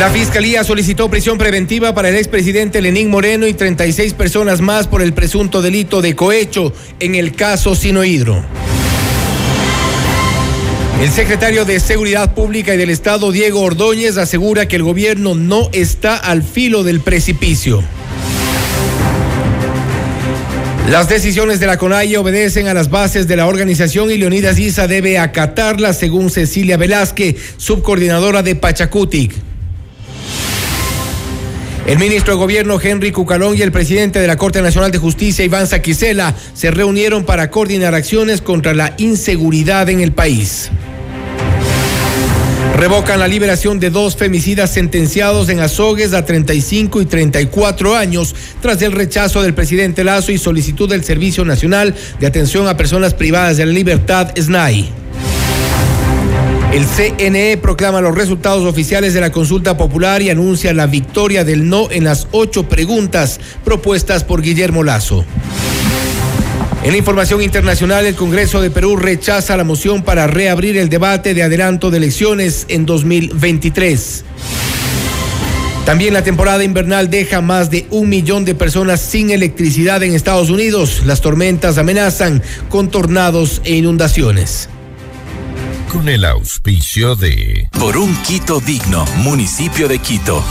La Fiscalía solicitó prisión preventiva para el expresidente Lenín Moreno y 36 personas más por el presunto delito de cohecho en el caso Sinohidro. El secretario de Seguridad Pública y del Estado, Diego Ordóñez, asegura que el gobierno no está al filo del precipicio. Las decisiones de la CONAIE obedecen a las bases de la organización y Leonidas Isa debe acatarlas, según Cecilia Velázquez, subcoordinadora de Pachacutic. El ministro de Gobierno Henry Cucalón y el presidente de la Corte Nacional de Justicia Iván Saquicela se reunieron para coordinar acciones contra la inseguridad en el país. Revocan la liberación de dos femicidas sentenciados en azogues a 35 y 34 años tras el rechazo del presidente Lazo y solicitud del Servicio Nacional de Atención a Personas Privadas de la Libertad, SNAI. El CNE proclama los resultados oficiales de la consulta popular y anuncia la victoria del no en las ocho preguntas propuestas por Guillermo Lazo. En la información internacional, el Congreso de Perú rechaza la moción para reabrir el debate de adelanto de elecciones en 2023. También la temporada invernal deja más de un millón de personas sin electricidad en Estados Unidos. Las tormentas amenazan con tornados e inundaciones con el auspicio de... Por un Quito digno, municipio de Quito.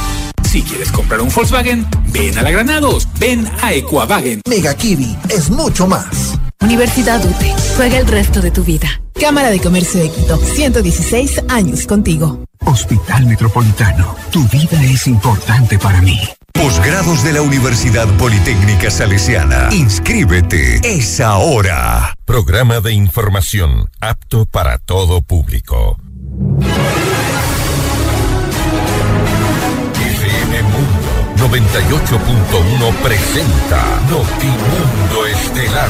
Si quieres comprar un Volkswagen, ven a la Granados, ven a Equavagen. Mega Kiwi es mucho más. Universidad UTE, juega el resto de tu vida. Cámara de Comercio de Quito, 116 años contigo. Hospital Metropolitano, tu vida es importante para mí. Posgrados de la Universidad Politécnica Salesiana. Inscríbete. Es ahora. Programa de información apto para todo público. FM Mundo 98.1 presenta Notimundo Estelar.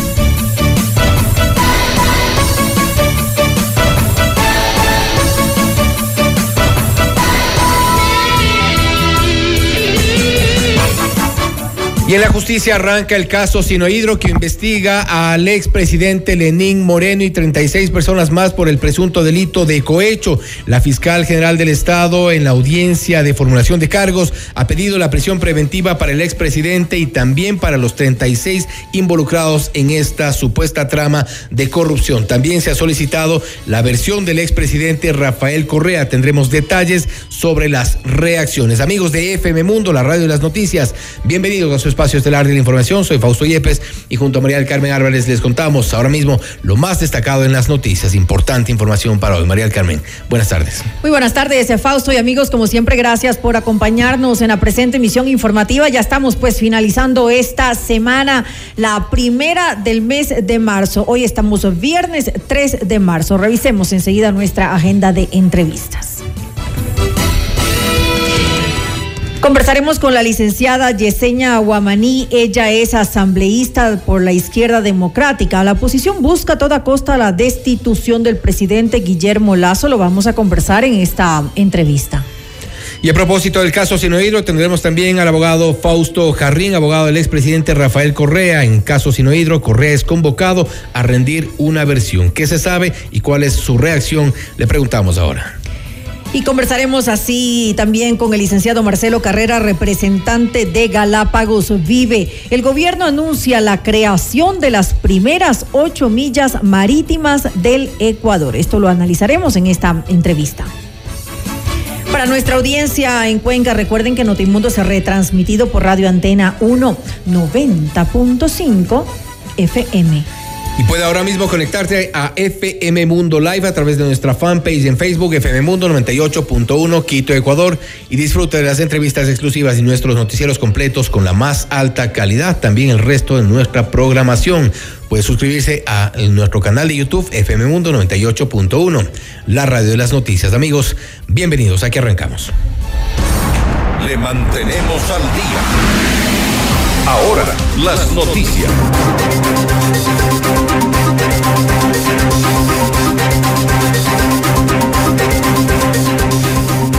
Y en la justicia arranca el caso Sinohidro que investiga al expresidente Lenín Moreno y 36 personas más por el presunto delito de cohecho. La fiscal general del Estado en la audiencia de formulación de cargos ha pedido la prisión preventiva para el expresidente y también para los 36 involucrados en esta supuesta trama de corrupción. También se ha solicitado la versión del expresidente Rafael Correa. Tendremos detalles sobre las reacciones. Amigos de FM Mundo, la radio de las noticias, bienvenidos a su espacio espacio estelar de la información. Soy Fausto Yepes y junto a María del Carmen Álvarez les contamos ahora mismo lo más destacado en las noticias. Importante información para hoy. María del Carmen, buenas tardes. Muy buenas tardes, Fausto y amigos. Como siempre, gracias por acompañarnos en la presente emisión informativa. Ya estamos pues finalizando esta semana, la primera del mes de marzo. Hoy estamos viernes 3 de marzo. Revisemos enseguida nuestra agenda de entrevistas. Conversaremos con la licenciada Yesenia Aguamaní. Ella es asambleísta por la izquierda democrática. La oposición busca a toda costa la destitución del presidente Guillermo Lazo. Lo vamos a conversar en esta entrevista. Y a propósito del caso Sinohidro, tendremos también al abogado Fausto Jarrín, abogado del expresidente Rafael Correa. En caso Sinohidro, Correa es convocado a rendir una versión. ¿Qué se sabe y cuál es su reacción? Le preguntamos ahora. Y conversaremos así también con el licenciado Marcelo Carrera, representante de Galápagos Vive. El gobierno anuncia la creación de las primeras ocho millas marítimas del Ecuador. Esto lo analizaremos en esta entrevista. Para nuestra audiencia en Cuenca, recuerden que Notimundo se ha retransmitido por Radio Antena 1 90.5 FM. Y puede ahora mismo conectarte a FM Mundo Live a través de nuestra fanpage en Facebook, FM Mundo 98.1 Quito, Ecuador, y disfrute de las entrevistas exclusivas y nuestros noticieros completos con la más alta calidad. También el resto de nuestra programación. Puede suscribirse a nuestro canal de YouTube, FM Mundo 98.1, la radio de las noticias. Amigos, bienvenidos, aquí arrancamos. Le mantenemos al día. Ahora, las noticias.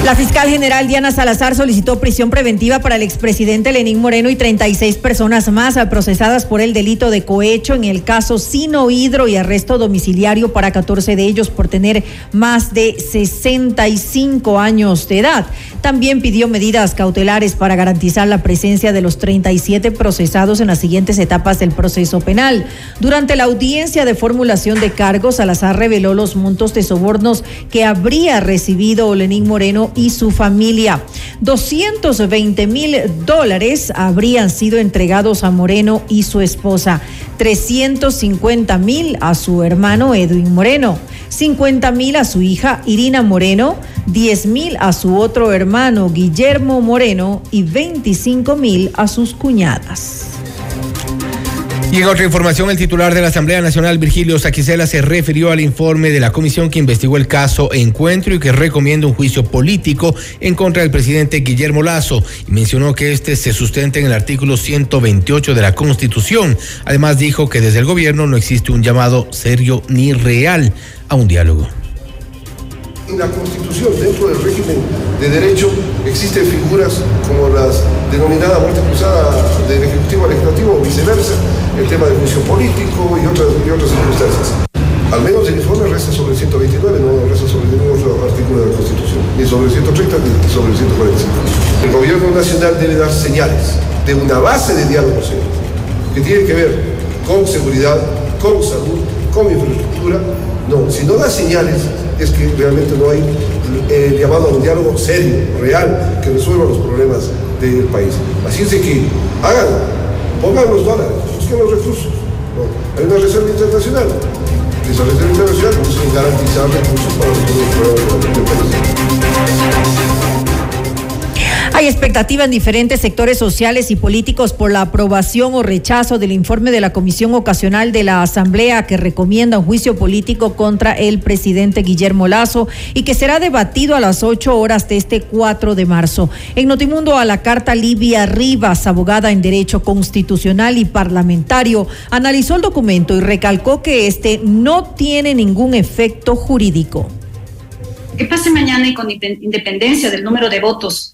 La fiscal general Diana Salazar solicitó prisión preventiva para el expresidente Lenín Moreno y 36 personas más procesadas por el delito de cohecho en el caso Sino Hidro y arresto domiciliario para 14 de ellos por tener más de 65 años de edad. También pidió medidas cautelares para garantizar la presencia de los 37 procesados en las siguientes etapas del proceso penal. Durante la audiencia de formulación de cargos, Salazar reveló los montos de sobornos que habría recibido Lenín Moreno y su familia. 220 mil dólares habrían sido entregados a Moreno y su esposa, 350 mil a su hermano Edwin Moreno, 50 mil a su hija Irina Moreno, 10 mil a su otro hermano Guillermo Moreno y 25 mil a sus cuñadas. Y en otra información, el titular de la Asamblea Nacional, Virgilio Saquicela, se refirió al informe de la comisión que investigó el caso Encuentro y que recomienda un juicio político en contra del presidente Guillermo Lazo y mencionó que este se sustenta en el artículo 128 de la Constitución. Además dijo que desde el gobierno no existe un llamado serio ni real a un diálogo. En la Constitución, dentro del régimen de derecho, existen figuras como las denominadas muerte cruzada del Ejecutivo al Legislativo o viceversa, el tema del juicio político y otras, y otras circunstancias. Al menos el informe resta sobre el 129, no resta sobre ningún otro artículo de la Constitución, ni sobre el 130 ni sobre el 145. El gobierno nacional debe dar señales de una base de diálogo serio, que tiene que ver con seguridad, con salud, con infraestructura. No, si no da señales, es que realmente no hay el llamado a un diálogo serio, real, que resuelva los problemas del país. Así es que háganlo, pongan los dólares, busquen los recursos. Hay una reserva internacional. Esa reserva internacional busca garantizar recursos para los problemas del país. Hay expectativa en diferentes sectores sociales y políticos por la aprobación o rechazo del informe de la Comisión Ocasional de la Asamblea que recomienda un juicio político contra el presidente Guillermo Lazo y que será debatido a las 8 horas de este 4 de marzo. En Notimundo a la carta Livia Rivas, abogada en Derecho Constitucional y Parlamentario, analizó el documento y recalcó que este no tiene ningún efecto jurídico. Que pase mañana y con independencia del número de votos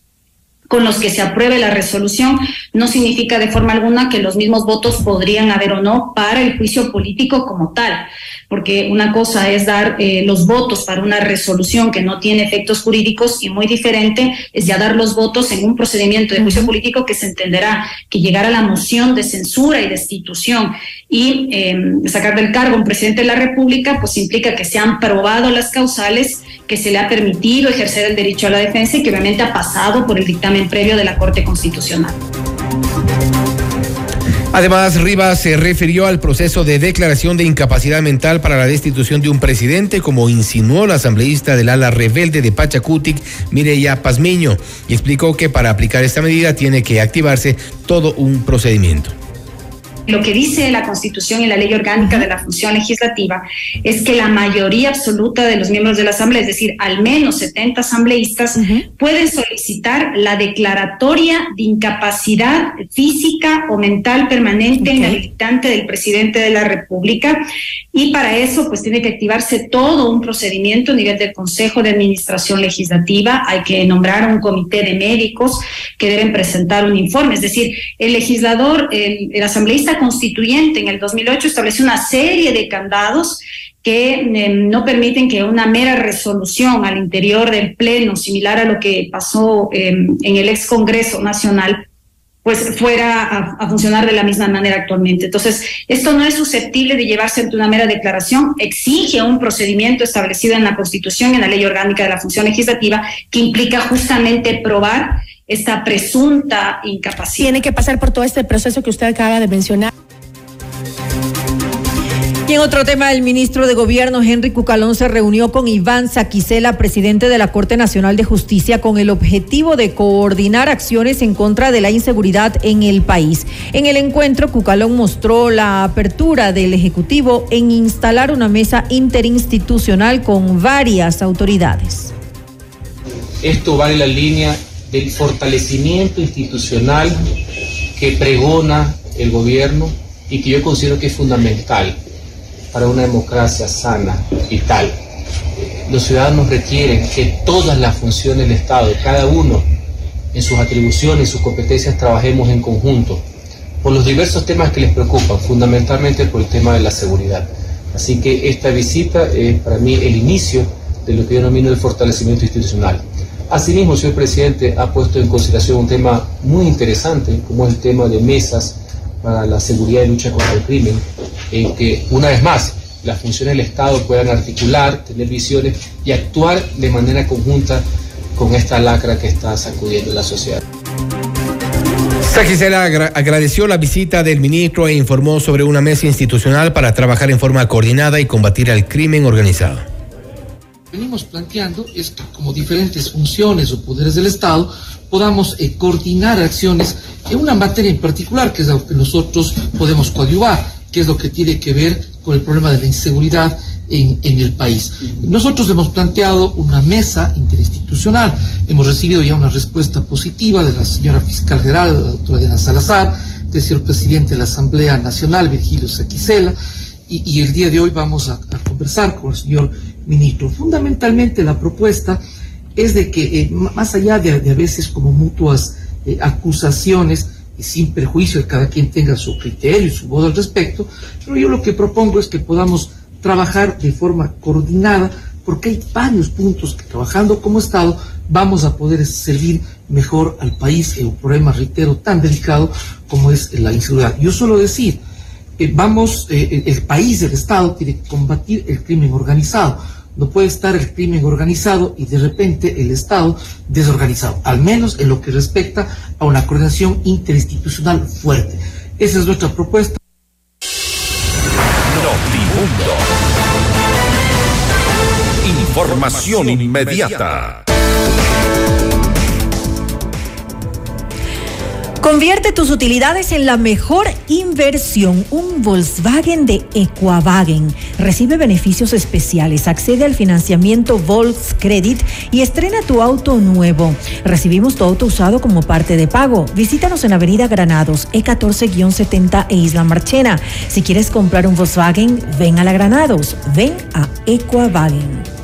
con los que se apruebe la resolución no significa de forma alguna que los mismos votos podrían haber o no para el juicio político como tal, porque una cosa es dar eh, los votos para una resolución que no tiene efectos jurídicos y muy diferente es ya dar los votos en un procedimiento de juicio político que se entenderá que llegar a la moción de censura y destitución y eh, sacar del cargo un presidente de la República, pues implica que se han probado las causales, que se le ha permitido ejercer el derecho a la defensa y que obviamente ha pasado por el dictamen previo de la Corte Constitucional. Además, Rivas se refirió al proceso de declaración de incapacidad mental para la destitución de un presidente, como insinuó la asambleísta del ala rebelde de Pachacutic, Mireya Pazmiño, y explicó que para aplicar esta medida tiene que activarse todo un procedimiento lo que dice la Constitución y la Ley Orgánica de la Función Legislativa es que la mayoría absoluta de los miembros de la Asamblea, es decir, al menos 70 asambleístas, pueden solicitar la declaratoria de incapacidad física o mental permanente en inhabilitante del presidente de la República. Y para eso pues tiene que activarse todo un procedimiento a nivel del Consejo de Administración Legislativa, hay que nombrar un comité de médicos que deben presentar un informe, es decir, el legislador, el, el asambleísta constituyente en el 2008 estableció una serie de candados que em, no permiten que una mera resolución al interior del Pleno, similar a lo que pasó em, en el ex Congreso Nacional, pues fuera a, funcionar de la misma manera actualmente. Entonces, esto no es susceptible de llevarse ante una mera declaración, exige un procedimiento establecido en la Constitución y en la Ley Orgánica de la Función Legislativa que implica justamente probar esta presunta incapacidad. Tiene que pasar por todo este proceso que usted acaba de mencionar. Y en otro tema, el ministro de Gobierno, Henry Cucalón, se reunió con Iván Saquicela, presidente de la Corte Nacional de Justicia, con el objetivo de coordinar acciones en contra de la inseguridad en el país. En el encuentro, Cucalón mostró la apertura del Ejecutivo en instalar una mesa interinstitucional con varias autoridades. Esto va en la línea del fortalecimiento institucional que pregona el gobierno y que yo considero que es fundamental para una democracia sana y tal. Los ciudadanos requieren que todas las funciones del Estado, cada uno en sus atribuciones sus competencias, trabajemos en conjunto por los diversos temas que les preocupan, fundamentalmente por el tema de la seguridad. Así que esta visita es para mí el inicio de lo que yo denomino el fortalecimiento institucional. Asimismo, señor presidente, ha puesto en consideración un tema muy interesante, como es el tema de mesas para la seguridad y lucha contra el crimen, en que, una vez más, las funciones del Estado puedan articular, tener visiones y actuar de manera conjunta con esta lacra que está sacudiendo la sociedad. Gisela agradeció la visita del ministro e informó sobre una mesa institucional para trabajar en forma coordinada y combatir al crimen organizado. Venimos planteando es que como diferentes funciones o poderes del Estado podamos eh, coordinar acciones en una materia en particular, que es lo que nosotros podemos coadyuvar, que es lo que tiene que ver con el problema de la inseguridad en, en, el país. Nosotros hemos planteado una mesa interinstitucional, hemos recibido ya una respuesta positiva de la señora fiscal general, la doctora Diana Salazar, del señor presidente de la Asamblea Nacional, Virgilio Saquicela, y, y, el día de hoy vamos a, a, conversar con el señor ministro. Fundamentalmente la propuesta es de que, eh, más allá de, a veces como mutuas eh, acusaciones, y sin perjuicio de cada quien tenga su criterio y su voz al respecto, pero yo lo que propongo es que podamos trabajar de forma coordinada, porque hay varios puntos que trabajando como Estado vamos a poder servir mejor al país en un problema, reitero, tan delicado como es la inseguridad. Yo suelo decir, eh, vamos, eh, el país, el Estado, tiene que combatir el crimen organizado. No puede estar el crimen organizado y de repente el Estado desorganizado, al menos en lo que respecta a una coordinación interinstitucional fuerte. Esa es nuestra propuesta. Información inmediata. Convierte tus utilidades en la mejor inversión. Un Volkswagen de Equavagen. Recibe beneficios especiales. Accede al financiamiento Volkscredit y estrena tu auto nuevo. Recibimos tu auto usado como parte de pago. Visítanos en Avenida Granados, E14-70 e Isla Marchena. Si quieres comprar un Volkswagen, ven a la Granados. Ven a Equavagen.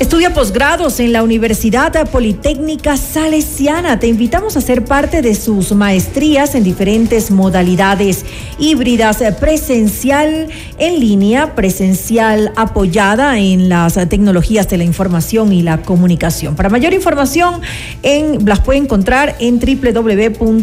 Estudia posgrados en la Universidad Politécnica Salesiana. Te invitamos a ser parte de sus maestrías en diferentes modalidades híbridas, presencial en línea, presencial apoyada en las tecnologías de la información y la comunicación. Para mayor información, en, las puede encontrar en www.ups.edu.es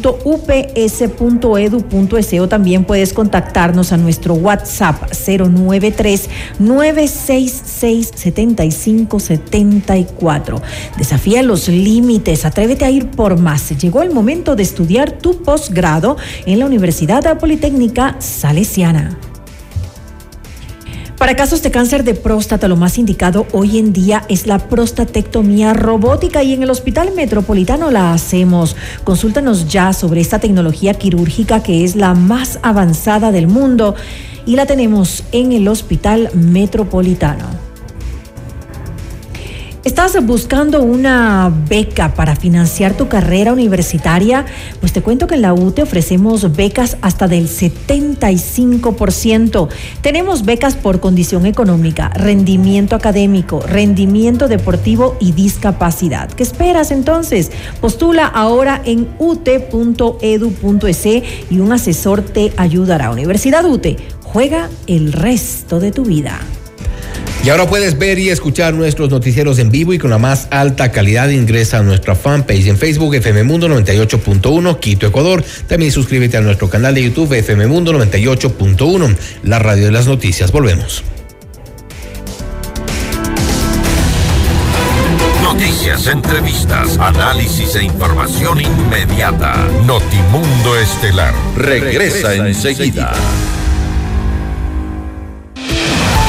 o también puedes contactarnos a nuestro WhatsApp 093 966 75 74. Desafía los límites, atrévete a ir por más. Llegó el momento de estudiar tu posgrado en la Universidad Politécnica Salesiana. Para casos de cáncer de próstata, lo más indicado hoy en día es la prostatectomía robótica y en el Hospital Metropolitano la hacemos. Consúltanos ya sobre esta tecnología quirúrgica que es la más avanzada del mundo y la tenemos en el Hospital Metropolitano. ¿Estás buscando una beca para financiar tu carrera universitaria? Pues te cuento que en la UTE ofrecemos becas hasta del 75%. Tenemos becas por condición económica, rendimiento académico, rendimiento deportivo y discapacidad. ¿Qué esperas entonces? Postula ahora en ut.edu.es y un asesor te ayudará. Universidad UTE, juega el resto de tu vida. Y ahora puedes ver y escuchar nuestros noticieros en vivo y con la más alta calidad. Ingresa a nuestra fanpage en Facebook FM Mundo 98.1 Quito, Ecuador. También suscríbete a nuestro canal de YouTube FM Mundo 98.1, la radio de las noticias. Volvemos. Noticias, entrevistas, análisis e información inmediata. Notimundo Estelar regresa enseguida.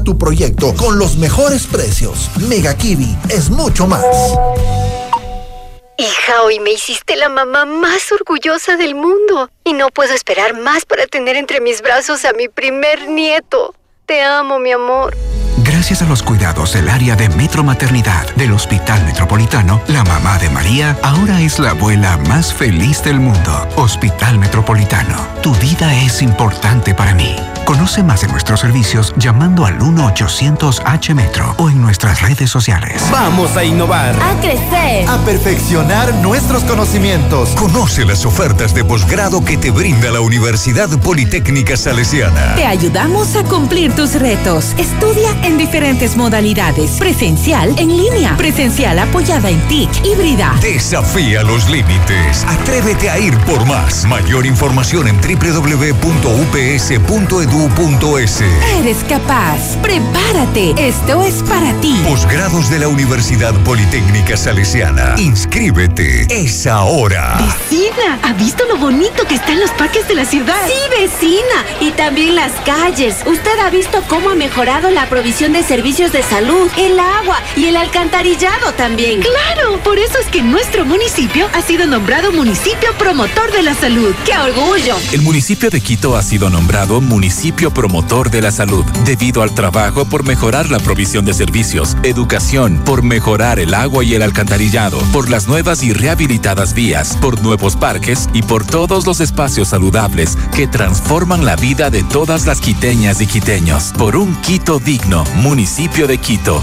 tu proyecto con los mejores precios. Mega Kiwi es mucho más. Hija, hoy me hiciste la mamá más orgullosa del mundo y no puedo esperar más para tener entre mis brazos a mi primer nieto. Te amo, mi amor. Gracias a los cuidados del área de Metro Maternidad del Hospital Metropolitano, la mamá de María ahora es la abuela más feliz del mundo. Hospital Metropolitano, tu vida es importante para mí. Conoce más de nuestros servicios llamando al 1-800-H-Metro o en nuestras redes sociales. Vamos a innovar. A crecer. A perfeccionar nuestros conocimientos. Conoce las ofertas de posgrado que te brinda la Universidad Politécnica Salesiana. Te ayudamos a cumplir tus retos. Estudia en diferentes modalidades. Presencial, en línea. Presencial apoyada en TIC, híbrida. Desafía los límites. Atrévete a ir por más. Mayor información en www.ups.edu Eres capaz. Prepárate. Esto es para ti. Posgrados de la Universidad Politécnica Salesiana. Inscríbete. Es ahora. Vecina, ¿ha visto lo bonito que están los parques de la ciudad? Sí, vecina. Y también las calles. Usted ha visto cómo ha mejorado la provisión de servicios de salud, el agua y el alcantarillado también. Claro, por eso es que nuestro municipio ha sido nombrado municipio promotor de la salud. ¡Qué orgullo! El municipio de Quito ha sido nombrado municipio promotor de la salud, debido al trabajo por mejorar la provisión de servicios, educación, por mejorar el agua y el alcantarillado, por las nuevas y rehabilitadas vías, por nuevos parques y por todos los espacios saludables que transforman la vida de todas las quiteñas y quiteños. Por un Quito digno, municipio de Quito.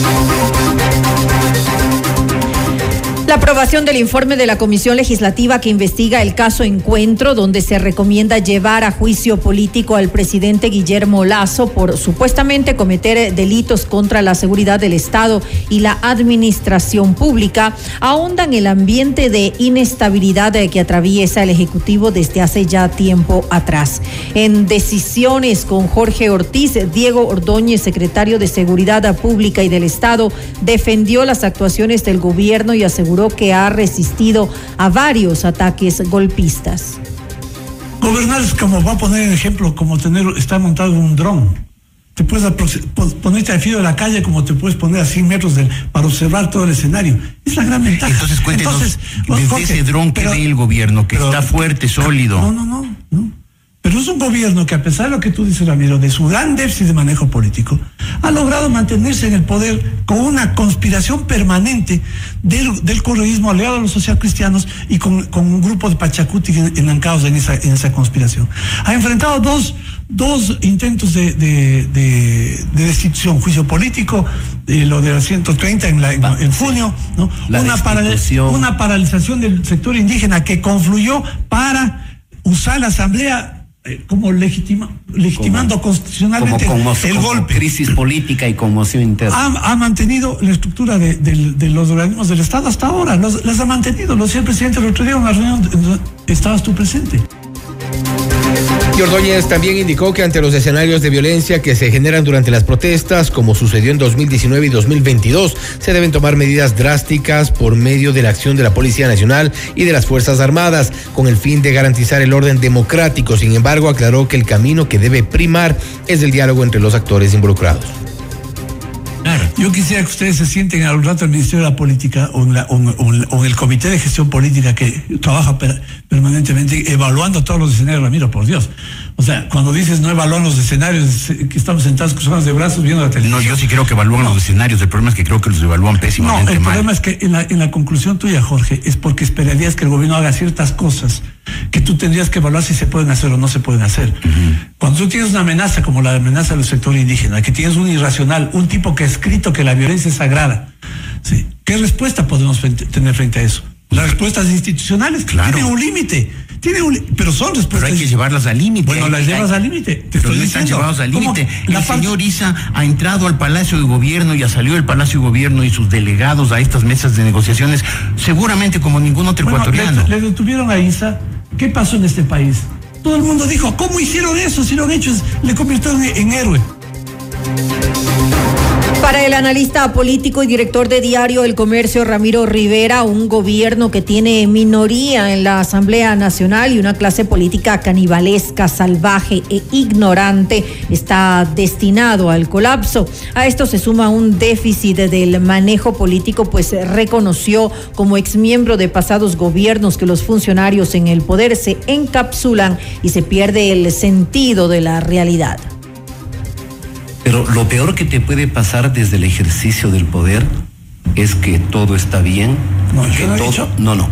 Thank La aprobación del informe de la Comisión Legislativa que investiga el caso Encuentro, donde se recomienda llevar a juicio político al presidente Guillermo Lazo por supuestamente cometer delitos contra la seguridad del Estado y la administración pública, ahondan el ambiente de inestabilidad que atraviesa el Ejecutivo desde hace ya tiempo atrás. En decisiones con Jorge Ortiz, Diego Ordóñez, secretario de Seguridad Pública y del Estado, defendió las actuaciones del gobierno y aseguró que ha resistido a varios ataques golpistas. Gobernar es como, va a poner en ejemplo, como tener, está montado un dron. Te puedes ponerte al filo de la calle como te puedes poner a 100 metros del, para observar todo el escenario. Es la gran ventaja. Entonces, cuéntenos, desde ese dron que ve el gobierno, que está fuerte, sólido. No, no, no, no. Pero es un gobierno que a pesar de lo que tú dices, Ramiro, de su gran déficit de manejo político, ha logrado mantenerse en el poder con una conspiración permanente del, del correísmo aliado a los socialcristianos y con, un grupo de pachacuti enancados en esa, en esa conspiración. Ha enfrentado dos, dos intentos de, de, destitución, juicio político, eh, lo de la 130 en, la, en, junio, ¿no? una, una paralización del sector indígena que confluyó para usar la asamblea eh, como legitima, legitimando constitucionalmente el golpe. Crisis política y conmoción interna. Ha, mantenido la estructura de, los organismos del Estado hasta ahora, las ha mantenido. Lo decía el presidente el otro día en una reunión, estabas tú presente. Y Ordóñez también indicó que ante los escenarios de violencia que se generan durante las protestas, como sucedió en 2019 y 2022, se deben tomar medidas drásticas por medio de la acción de la Policía Nacional y de las Fuerzas Armadas, con el fin de garantizar el orden democrático. Sin embargo, aclaró que el camino que debe primar es el diálogo entre los actores involucrados. Yo quisiera que ustedes se sienten al rato el Ministerio de la Política o en, en el Comité de Gestión Política que trabaja per, permanentemente evaluando todos los escenarios, Ramiro, por Dios. O sea, cuando dices no evalúan los escenarios, que estamos sentados con de brazos viendo la televisión. No, yo sí creo que evalúan no. los escenarios. El problema es que creo que los evalúan pésimamente. No, el mal. problema es que en la, en la conclusión tuya, Jorge, es porque esperarías que el gobierno haga ciertas cosas que tú tendrías que evaluar si se pueden hacer o no se pueden hacer. Uh -huh. Cuando tú tienes una amenaza como la amenaza del sector indígena, que tienes un irracional, un tipo que ha escrito que la violencia es sagrada, ¿sí? ¿qué respuesta podemos tener frente a eso? Las respuestas institucionales claro. tienen un límite. Tiene un, pero son respuestas. Pero hay que llevarlas al límite. Bueno, las llevas al límite. Te pero no están llevados al límite. El señor Isa ha entrado al Palacio de Gobierno y ha salido del Palacio de Gobierno y sus delegados a estas mesas de negociaciones, seguramente como ningún otro bueno, ecuatoriano. Le, le, detuvieron a Isa. ¿Qué pasó en este país? Todo el mundo dijo, ¿cómo hicieron eso? Si lo han hecho, le convirtieron en, en héroe. Para el analista político y director de Diario El Comercio, Ramiro Rivera, un gobierno que tiene minoría en la Asamblea Nacional y una clase política canibalesca, salvaje e ignorante está destinado al colapso. A esto se suma un déficit del manejo político, pues reconoció como exmiembro de pasados gobiernos que los funcionarios en el poder se encapsulan y se pierde el sentido de la realidad. Pero lo peor que te puede pasar desde el ejercicio del poder es que todo está bien. No, que no, todo, no, no,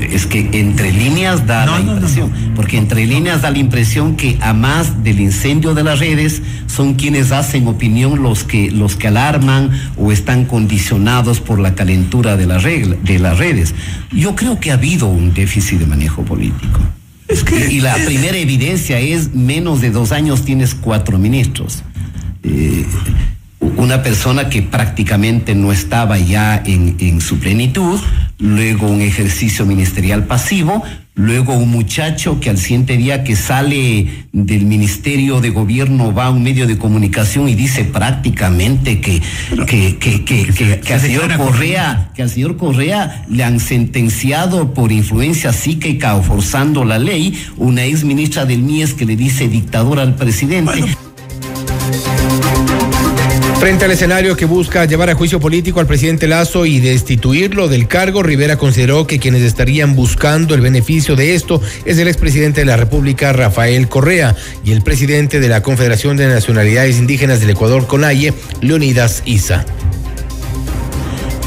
es que entre líneas da no, la impresión, no, porque entre líneas da la impresión que a más del incendio de las redes son quienes hacen opinión los que los que alarman o están condicionados por la calentura de, la regla, de las redes. Yo creo que ha habido un déficit de manejo político. Es que, y la primera evidencia es menos de dos años tienes cuatro ministros. Eh, una persona que prácticamente no estaba ya en, en, su plenitud, luego un ejercicio ministerial pasivo, luego un muchacho que al siguiente día que sale del Ministerio de Gobierno va a un medio de comunicación y dice prácticamente que, que, que, que, que, al señor Correa, que al señor Correa le han sentenciado por influencia psíquica o forzando la ley, una ex ministra del MIES que le dice dictador al presidente. Bueno. Frente al escenario que busca llevar a juicio político al presidente Lazo y destituirlo del cargo, Rivera consideró que quienes estarían buscando el beneficio de esto es el expresidente de la República, Rafael Correa, y el presidente de la Confederación de Nacionalidades Indígenas del Ecuador, CONAIE, Leonidas Isa.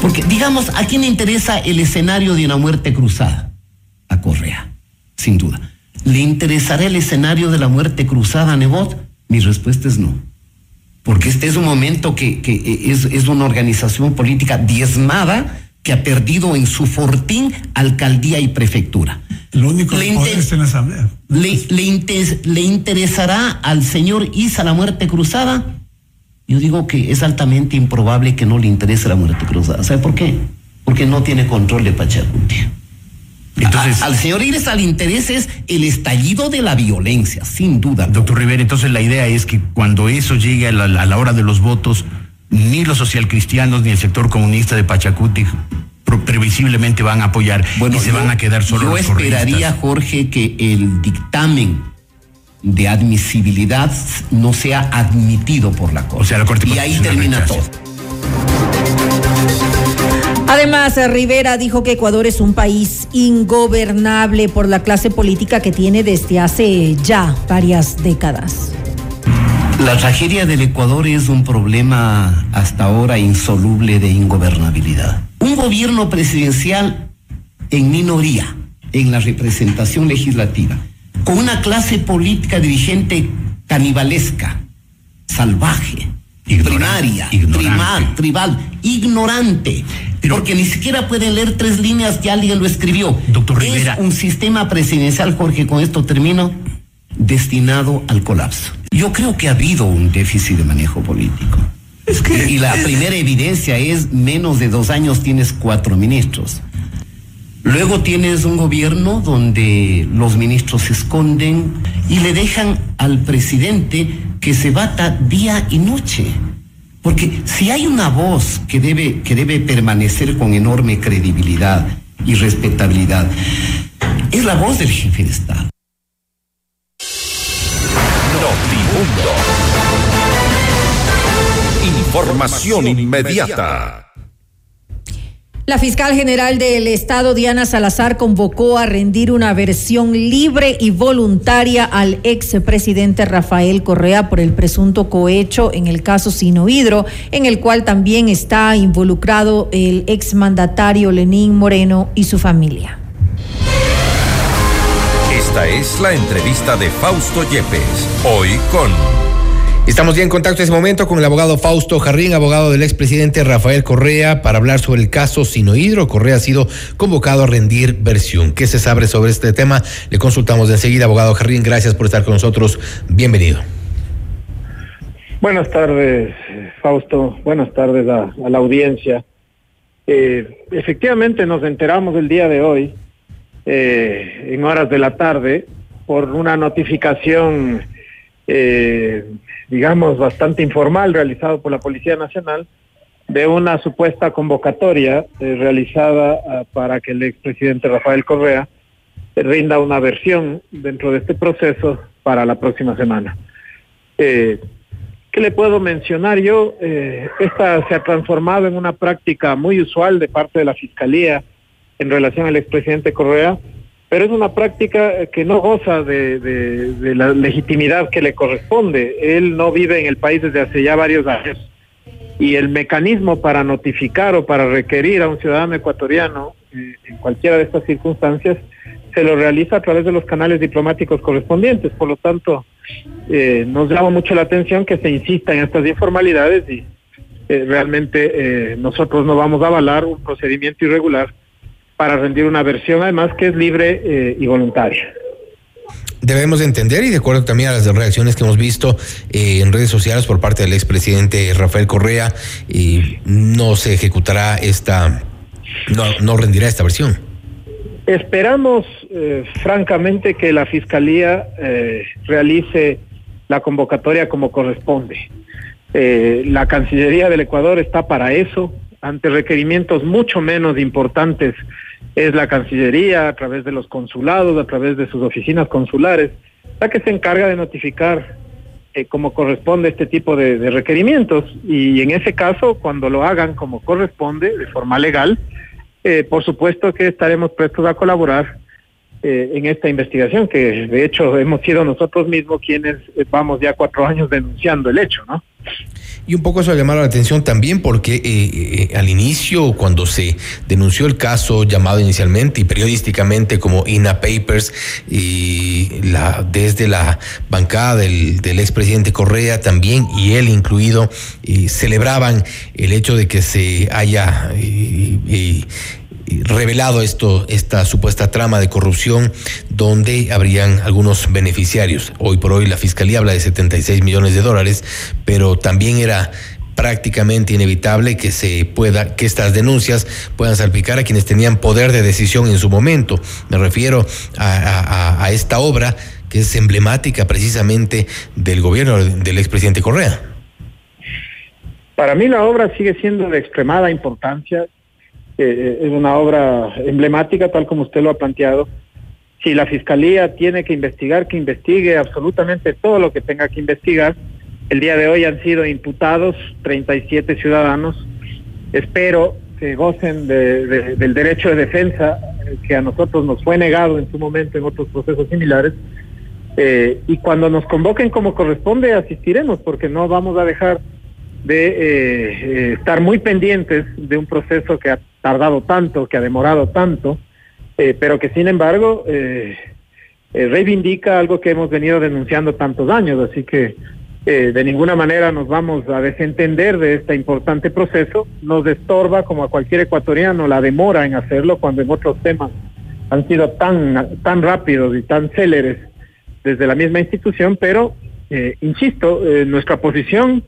Porque, digamos, ¿a quién le interesa el escenario de una muerte cruzada? A Correa, sin duda. ¿Le interesará el escenario de la muerte cruzada a Nebot? Mi respuesta es no porque este es un momento que, que es, es, una organización política diezmada que ha perdido en su fortín alcaldía y prefectura. Lo único le, está en la asamblea. Le, le, inter ¿Le interesará al señor Isa la muerte cruzada? Yo digo que es altamente improbable que no le interese la muerte cruzada. ¿Sabe por qué? Porque no tiene control de Pachacuti. Entonces, a, al señor Iris al interés es el estallido de la violencia, sin duda. Doctor Rivera, entonces la idea es que cuando eso llegue a la, a la hora de los votos, ni los socialcristianos ni el sector comunista de Pachacuti previsiblemente van a apoyar bueno, y se yo, van a quedar solo yo los esperaría, Jorge, que el dictamen de admisibilidad no sea admitido por la Corte. O sea, la Corte y ahí termina todo. Además, Rivera dijo que Ecuador es un país ingobernable por la clase política que tiene desde hace ya varias décadas. La tragedia del Ecuador es un problema hasta ahora insoluble de ingobernabilidad. Un gobierno presidencial en minoría en la representación legislativa, con una clase política dirigente canibalesca, salvaje, Primaria, ignorante. Tribal, ignorante. Pero, porque ni siquiera pueden leer tres líneas que alguien lo escribió. Doctor Rivera. Es un sistema presidencial, Jorge, con esto termino, destinado al colapso. Yo creo que ha habido un déficit de manejo político. Es que, y la primera evidencia es menos de dos años tienes cuatro ministros. Luego tienes un gobierno donde los ministros se esconden y le dejan al presidente que se bata día y noche. Porque si hay una voz que debe, que debe permanecer con enorme credibilidad y respetabilidad, es la voz del jefe de Estado. Notimundo. Información inmediata. La fiscal general del Estado, Diana Salazar, convocó a rendir una versión libre y voluntaria al expresidente Rafael Correa por el presunto cohecho en el caso Sinohidro, en el cual también está involucrado el exmandatario Lenín Moreno y su familia. Esta es la entrevista de Fausto Yepes, hoy con... Estamos ya en contacto en este momento con el abogado Fausto Jarrín, abogado del expresidente Rafael Correa, para hablar sobre el caso Sinohidro. Correa ha sido convocado a rendir versión. ¿Qué se sabe sobre este tema? Le consultamos de enseguida, abogado Jarrín. Gracias por estar con nosotros. Bienvenido. Buenas tardes, Fausto. Buenas tardes a, a la audiencia. Eh, efectivamente nos enteramos el día de hoy, eh, en horas de la tarde, por una notificación eh, digamos, bastante informal realizado por la Policía Nacional de una supuesta convocatoria eh, realizada ah, para que el expresidente Rafael Correa rinda una versión dentro de este proceso para la próxima semana. Eh, ¿Qué le puedo mencionar yo? Esta se ha transformado en una práctica muy usual de parte de la Fiscalía en relación al expresidente Correa, pero es una práctica que no goza de, la legitimidad que le corresponde. Él no vive en el país desde hace ya varios años y el mecanismo para notificar o para requerir a un ciudadano ecuatoriano eh, en cualquiera de estas circunstancias se lo realiza a través de los canales diplomáticos correspondientes. Por lo tanto, eh, nos llama mucho la atención que se insista en estas informalidades y eh, realmente nosotros no vamos a avalar un procedimiento irregular para rendir una versión, además que es libre eh, y voluntaria. Debemos entender, y de acuerdo también a las reacciones que hemos visto eh, en redes sociales por parte del expresidente Rafael Correa, y no se ejecutará esta, no, no rendirá esta versión. Esperamos, eh, francamente, que la Fiscalía realice la convocatoria como corresponde. la Cancillería del Ecuador está para eso, ante requerimientos mucho menos importantes es la Cancillería, a través de los consulados, a través de sus oficinas consulares, la que se encarga de notificar eh, como corresponde este tipo de, requerimientos. Y en ese caso, cuando lo hagan como corresponde, de forma legal, eh, por supuesto que estaremos prestos a colaborar eh, en esta investigación, que de hecho hemos sido nosotros mismos quienes vamos ya cuatro años denunciando el hecho, ¿no? Y un poco eso ha llamado la atención también porque eh, eh, al inicio, cuando se denunció el caso llamado inicialmente y periodísticamente como INA Papers, y la, desde la bancada del, del expresidente Correa también, y él incluido, celebraban el hecho de que se haya revelado esto, esta supuesta trama de corrupción donde habrían algunos beneficiarios. Hoy por hoy la fiscalía habla de 76 millones de dólares, pero también era prácticamente inevitable que se pueda que estas denuncias puedan salpicar a quienes tenían poder de decisión en su momento. Me refiero a, a esta obra que es emblemática precisamente del gobierno del expresidente Correa. Para mí la obra sigue siendo de extremada importancia eh, es una obra emblemática, tal como usted lo ha planteado. Si la Fiscalía tiene que investigar, que investigue absolutamente todo lo que tenga que investigar. El día de hoy han sido imputados 37 ciudadanos. Espero que gocen del derecho de defensa eh, que a nosotros nos fue negado en su momento en otros procesos similares. Eh, y cuando nos convoquen como corresponde, asistiremos, porque no vamos a dejar de eh, estar muy pendientes de un proceso que tardado tanto, que ha demorado tanto, eh, pero que sin embargo eh, reivindica algo que hemos venido denunciando tantos años, así que de ninguna manera nos vamos a desentender de este importante proceso, nos estorba como a cualquier ecuatoriano la demora en hacerlo cuando en otros temas han sido tan, tan rápidos y tan céleres desde la misma institución, pero insisto, nuestra posición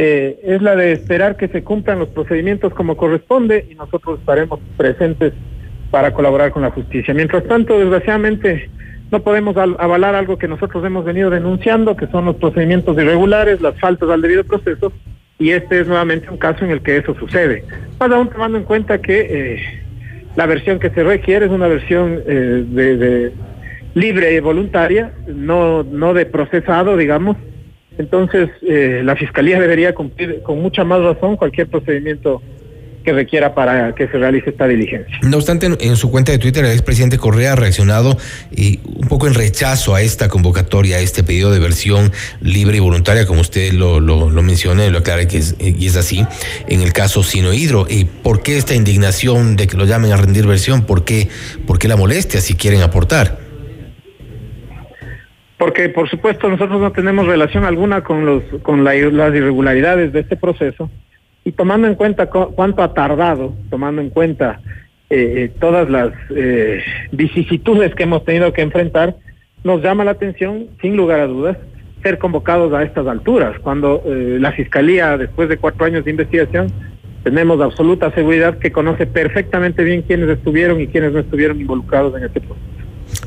eh, es la de esperar que se cumplan los procedimientos como corresponde y nosotros estaremos presentes para colaborar con la justicia. Mientras tanto, desgraciadamente, no podemos avalar algo que nosotros hemos venido denunciando, que son los procedimientos irregulares, las faltas al debido proceso, y este es nuevamente un caso en el que eso sucede. Más aún tomando en cuenta que eh, la versión que se requiere es una versión eh, de, libre y voluntaria, no, no de procesado, digamos, Entonces, eh, la Fiscalía debería cumplir con mucha más razón cualquier procedimiento que requiera para que se realice esta diligencia. No obstante, en, su cuenta de Twitter, el expresidente Correa ha reaccionado eh, un poco en rechazo a esta convocatoria, a este pedido de versión libre y voluntaria, como usted lo, lo, lo menciona y lo aclara que es, y es así, en el caso Sino Hidro. Eh, ¿Por qué esta indignación de que lo llamen a rendir versión? ¿Por qué, por qué la molestia si quieren aportar? Porque, por supuesto, nosotros no tenemos relación alguna con, los, con la- las irregularidades de este proceso y tomando en cuenta cu- cuánto ha tardado, tomando en cuenta eh, eh, todas las eh, vicisitudes que hemos tenido que enfrentar, nos llama la atención, sin lugar a dudas, ser convocados a estas alturas, cuando eh, la Fiscalía, después de cuatro años de investigación, tenemos absoluta seguridad que conoce perfectamente bien quiénes estuvieron y quiénes no estuvieron involucrados en este proceso.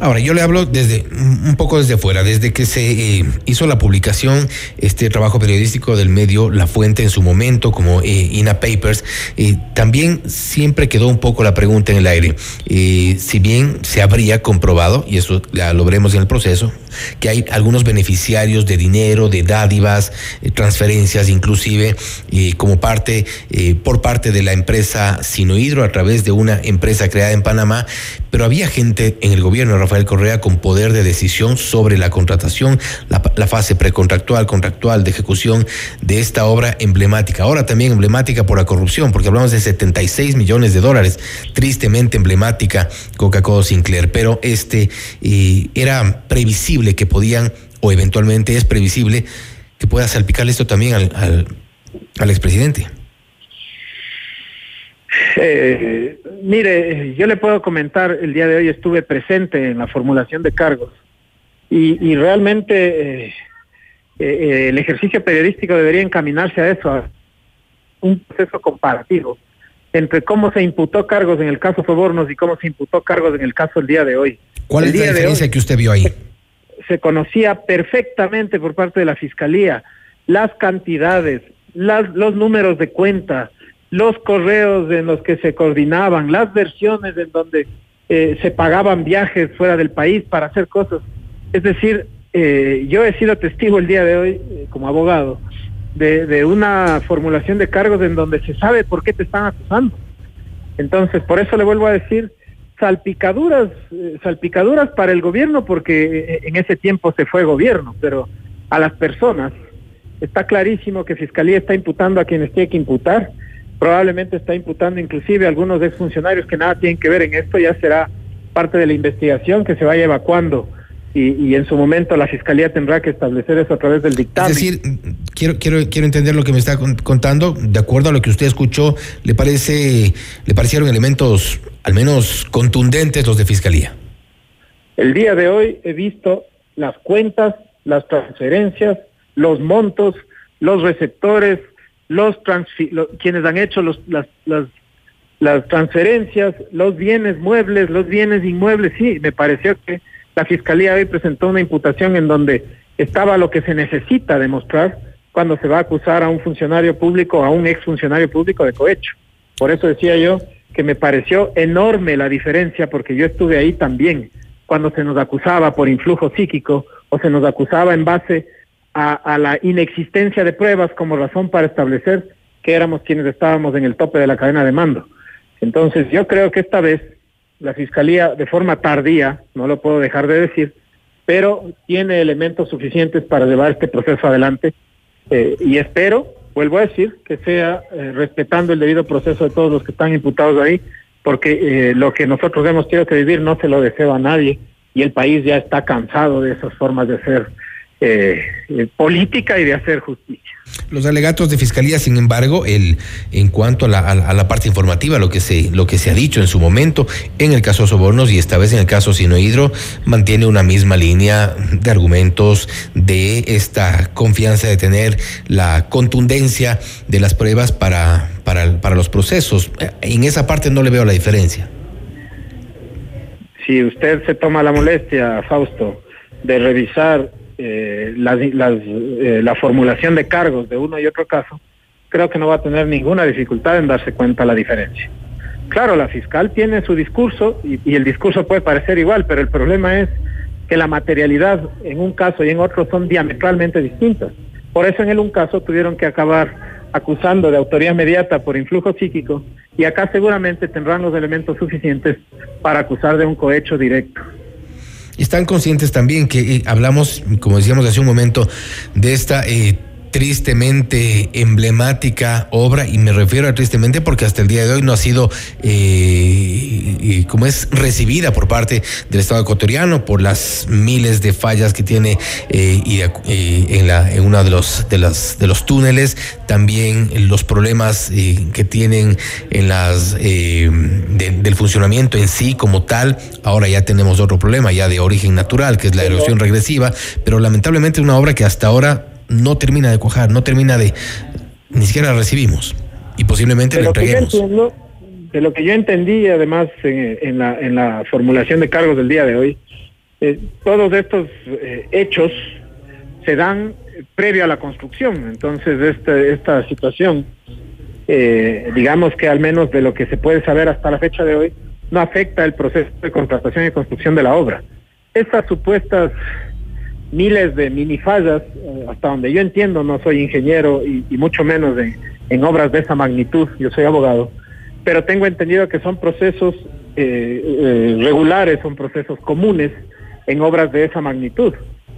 Ahora, yo le hablo desde un poco desde fuera, desde que se eh, hizo la publicación, este trabajo periodístico del medio La Fuente en su momento, como eh, INA Papers, eh, también siempre quedó un poco la pregunta en el aire. Si bien se habría comprobado, y eso lo veremos en el proceso, que hay algunos beneficiarios de dinero, de dádivas, transferencias, inclusive como parte, por parte de la empresa Sinohidro a través de una empresa creada en Panamá, pero había gente en el gobierno de Rafael Correa con poder de decisión sobre la contratación, la, fase precontractual, contractual, de ejecución de esta obra emblemática. Ahora también emblemática por la corrupción, porque hablamos de 76 millones de dólares, tristemente emblemática Coca-Cola Sinclair, pero este eh, era previsible que podían, o eventualmente es previsible, que pueda salpicarle esto también al, al expresidente. Eh, mire, yo le puedo comentar, el día de hoy estuve presente en la formulación de cargos y, y realmente eh, eh, el ejercicio periodístico debería encaminarse a eso, a un proceso comparativo entre cómo se imputó cargos en el caso Sobornos y cómo se imputó cargos en el caso el día de hoy. ¿Cuál El es la diferencia hoy que usted vio ahí? se conocía perfectamente por parte de la fiscalía las cantidades, las, los números de cuenta, los correos en los que se coordinaban, las versiones en donde eh, se pagaban viajes fuera del país para hacer cosas. Es decir, eh, yo he sido testigo el día de hoy eh, como abogado de, de una formulación de cargos en donde se sabe por qué te están acusando. Entonces, por eso le vuelvo a decir, salpicaduras, eh, salpicaduras para el gobierno, porque en ese tiempo se fue gobierno, pero a las personas está clarísimo que Fiscalía está imputando a quienes tiene que imputar, probablemente está imputando inclusive a algunos exfuncionarios que nada tienen que ver en esto, ya será parte de la investigación que se vaya evacuando y, y en su momento la Fiscalía tendrá que establecer eso a través del dictamen. Es decir, quiero, quiero, quiero entender lo que me está con- contando. De acuerdo a lo que usted escuchó, ¿le parece, le parecieron elementos al menos contundentes los de fiscalía? El día de hoy he visto las cuentas, las transferencias, los montos, los receptores, los quienes han hecho los, las, las, las transferencias, los bienes muebles, los bienes inmuebles. Sí, me pareció que la Fiscalía hoy presentó una imputación en donde estaba lo que se necesita demostrar cuando se va a acusar a un funcionario público, a un exfuncionario público de cohecho. Por eso decía yo que me pareció enorme la diferencia, porque yo estuve ahí también, cuando se nos acusaba por influjo psíquico o se nos acusaba en base a, a la inexistencia de pruebas como razón para establecer que éramos quienes estábamos en el tope de la cadena de mando. Entonces yo creo que esta vez la Fiscalía, de forma tardía, no lo puedo dejar de decir, pero tiene elementos suficientes para llevar este proceso adelante eh, y espero, vuelvo a decir, que sea eh, respetando el debido proceso de todos los que están imputados ahí, porque eh, lo que nosotros hemos tenido que vivir no se lo deseo a nadie y el país ya está cansado de esas formas de hacer eh, eh, política y de hacer justicia. Los alegatos de fiscalía, sin embargo, el, en cuanto a la, a parte informativa, lo que, se, lo que se ha dicho en su momento en el caso Sobornos y esta vez en el caso Sinohidro, mantiene una misma línea de argumentos de esta confianza de tener la contundencia de las pruebas para, para, para los procesos. En esa parte no le veo la diferencia. si usted se toma la molestia, Fausto, de revisar eh, las- las, eh, la formulación de cargos de uno y otro caso, creo que no va a tener ninguna dificultad en darse cuenta la diferencia. Claro, la fiscal tiene su discurso y, el discurso puede parecer igual, pero el problema es que la materialidad en un caso y en otro son diametralmente distintas. Por eso en el un caso tuvieron que acabar acusando de autoría inmediata por influjo psíquico y acá seguramente tendrán los elementos suficientes para acusar de un cohecho directo. Están conscientes también que eh, hablamos, como decíamos hace un momento, de esta eh, tristemente emblemática obra, y me refiero a tristemente porque hasta el día de hoy no ha sido, eh, como es, recibida por parte del Estado ecuatoriano por las miles de fallas que tiene eh, y, eh, en, la, en uno de los, de, las, de los túneles, también los problemas eh, que tienen en las eh, de- del funcionamiento en sí como tal. Ahora ya tenemos otro problema ya de origen natural, que es la erosión regresiva, pero lamentablemente una obra que hasta ahora no termina de cuajar, no termina de, ni siquiera la recibimos y posiblemente De la lo, que yo entreguemos. entiendo, de lo que yo entendí, además, en, en la, en la formulación de cargos del día de hoy, eh, todos estos eh, hechos se dan previo a la construcción. Entonces, este, esta situación, eh, digamos que al menos de lo que se puede saber hasta la fecha de hoy, no afecta el proceso de contratación y construcción de la obra. Estas supuestas miles de minifallas, eh, hasta donde yo entiendo, no soy ingeniero y, y mucho menos en obras de esa magnitud, yo soy abogado, pero tengo entendido que son procesos eh, eh, regulares, son procesos comunes en obras de esa magnitud.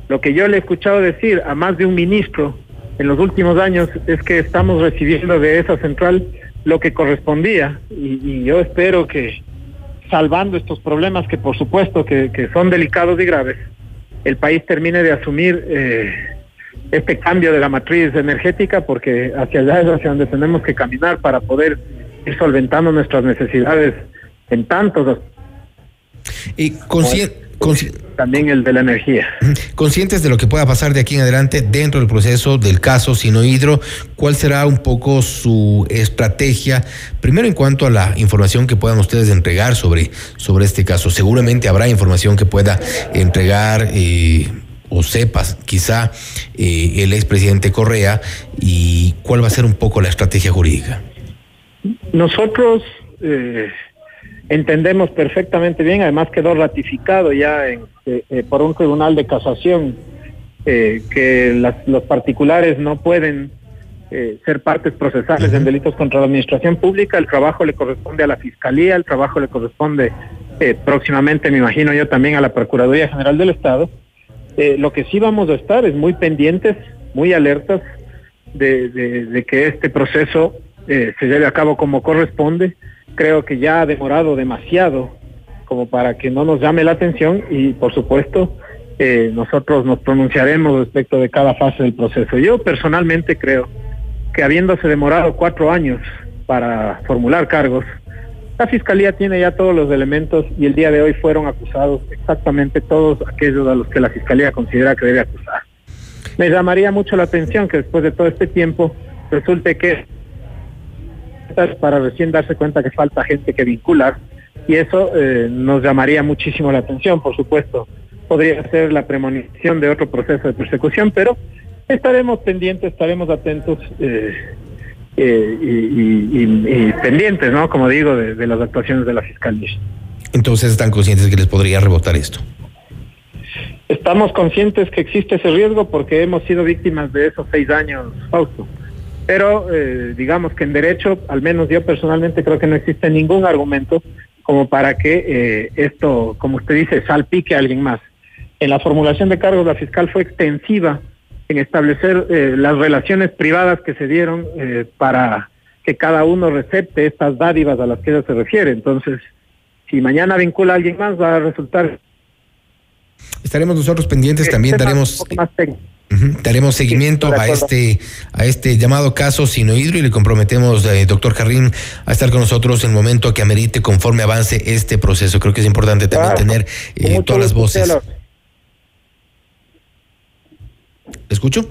Lo que yo le he escuchado decir a más de un ministro en los últimos años es que estamos recibiendo de esa central lo que correspondía y, yo espero que salvando estos problemas que por supuesto que son delicados y graves, el país termine de asumir eh, este cambio de la matriz energética porque hacia allá es hacia donde tenemos que caminar para poder ir solventando nuestras necesidades en tantos. Y también el de la energía. Conscientes de lo que pueda pasar de aquí en adelante dentro del proceso del caso Sinohidro, ¿cuál será un poco su estrategia? Primero en cuanto a la información que puedan ustedes entregar sobre, sobre este caso. Seguramente habrá información que pueda entregar eh, o sepas quizá eh, el expresidente Correa y cuál va a ser un poco la estrategia jurídica. Nosotros eh, entendemos perfectamente bien, además quedó ratificado ya en, eh, eh, por un tribunal de casación eh, que las- los particulares no pueden ser partes procesales en delitos contra la administración pública, el trabajo le corresponde a la Fiscalía, el trabajo le corresponde eh, próximamente, me imagino yo, también a la Procuraduría General del Estado. Lo que sí vamos a estar es muy pendientes, muy alertas de, de- de que este proceso se lleve a cabo como corresponde. Creo que ya ha demorado demasiado como para que no nos llame la atención y por supuesto eh, nosotros nos pronunciaremos respecto de cada fase del proceso. Yo personalmente creo que habiéndose demorado cuatro años para formular cargos, la Fiscalía tiene ya todos los elementos y el día de hoy fueron acusados exactamente todos aquellos a los que la Fiscalía considera que debe acusar. Me llamaría mucho la atención que después de todo este tiempo resulte que para recién darse cuenta que falta gente que vincular y eso eh, nos llamaría muchísimo la atención, por supuesto. Podría ser la premonición de otro proceso de persecución, pero estaremos pendientes, estaremos atentos eh, eh, y, y- y- y pendientes, ¿no? Como digo, de, de las actuaciones de la Fiscalía. Entonces están conscientes que les podría rebotar esto. Estamos conscientes que existe ese riesgo porque hemos sido víctimas de esos seis años, Fausto. Pero eh, digamos que en derecho, al menos yo personalmente creo que no existe ningún argumento como para que eh, esto, como usted dice, salpique a alguien más. En la formulación de cargos, la fiscal fue extensiva en establecer eh, las relaciones privadas que se dieron eh, para que cada uno recepte estas dádivas a las que ella se refiere. Entonces, si mañana vincula a alguien más, va a resultar Estaremos nosotros pendientes, también daremos Daremos seguimiento a este a este llamado caso Sinohidro y le comprometemos, eh, doctor Carrín, a estar con nosotros en el momento que amerite conforme avance este proceso. Creo que es importante también Claro. tener eh, todas las voces. usted ¿Escucho?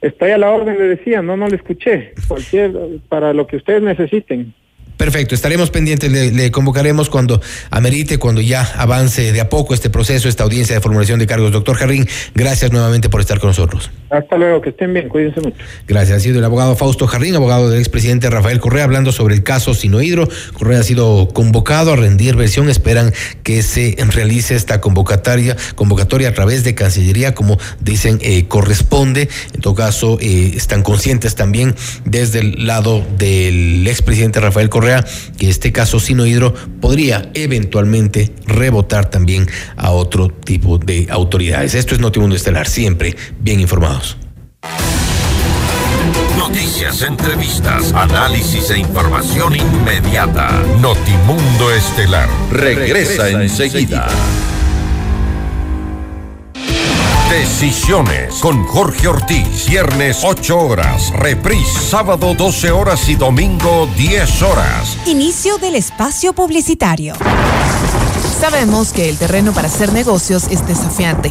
Estoy a la orden, le decía, no, no le escuché. Cualquier, para lo que ustedes necesiten. Perfecto, estaremos pendientes, le, le convocaremos cuando amerite, cuando ya avance de a poco este proceso, esta audiencia de formulación de cargos. Doctor Carrín, gracias nuevamente por estar con nosotros. Hasta luego, que estén bien, cuídense mucho. Gracias. Ha sido el abogado Fausto Jardín, abogado del expresidente Rafael Correa, hablando sobre el caso Sinohidro. Correa ha sido convocado a rendir versión. Esperan que se realice esta convocatoria, convocatoria a través de Cancillería, como dicen eh, corresponde. En todo caso, eh, están conscientes también desde el lado del expresidente Rafael Correa que este caso Sinohidro podría eventualmente rebotar también a otro tipo de autoridades. Esto es Notimundo Estelar, siempre bien informados. Noticias, entrevistas, análisis e información inmediata. Notimundo Estelar regresa, enseguida. Decisiones con Jorge Ortiz. Viernes 8 horas. Reprise sábado 12 horas y domingo 10 horas. Inicio del espacio publicitario. Sabemos que el terreno para hacer negocios es desafiante.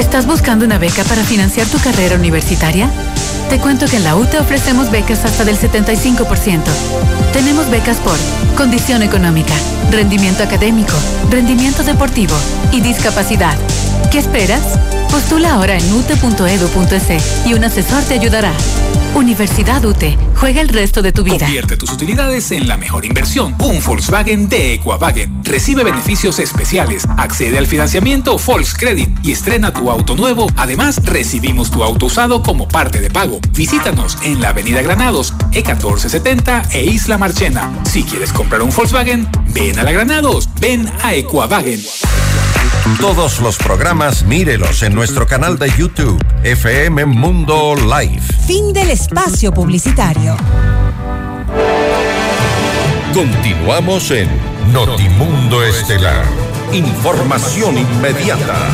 ¿Estás buscando una beca para financiar tu carrera universitaria? Te cuento que en la UTE ofrecemos becas hasta del 75%. Tenemos becas por condición económica, rendimiento académico, rendimiento deportivo y discapacidad. ¿Qué esperas? Postula ahora en ute.edu.es y un asesor te ayudará. Universidad UTE. Juega el resto de tu vida. Convierte tus utilidades en la mejor inversión. Un Volkswagen de Equavagen. Recibe beneficios especiales. Accede al financiamiento Volkscredit y estrena tu auto nuevo. Además, recibimos tu auto usado como parte de pago. Visítanos en la Avenida Granados, E1470 e Isla Marchena. Si quieres comprar un Volkswagen, ven a la Granados. Ven a Equavagen. Todos los programas mírelos en nuestro canal de YouTube, FM Mundo Live. Fin del espacio publicitario. Continuamos en Notimundo Estelar. Información inmediata.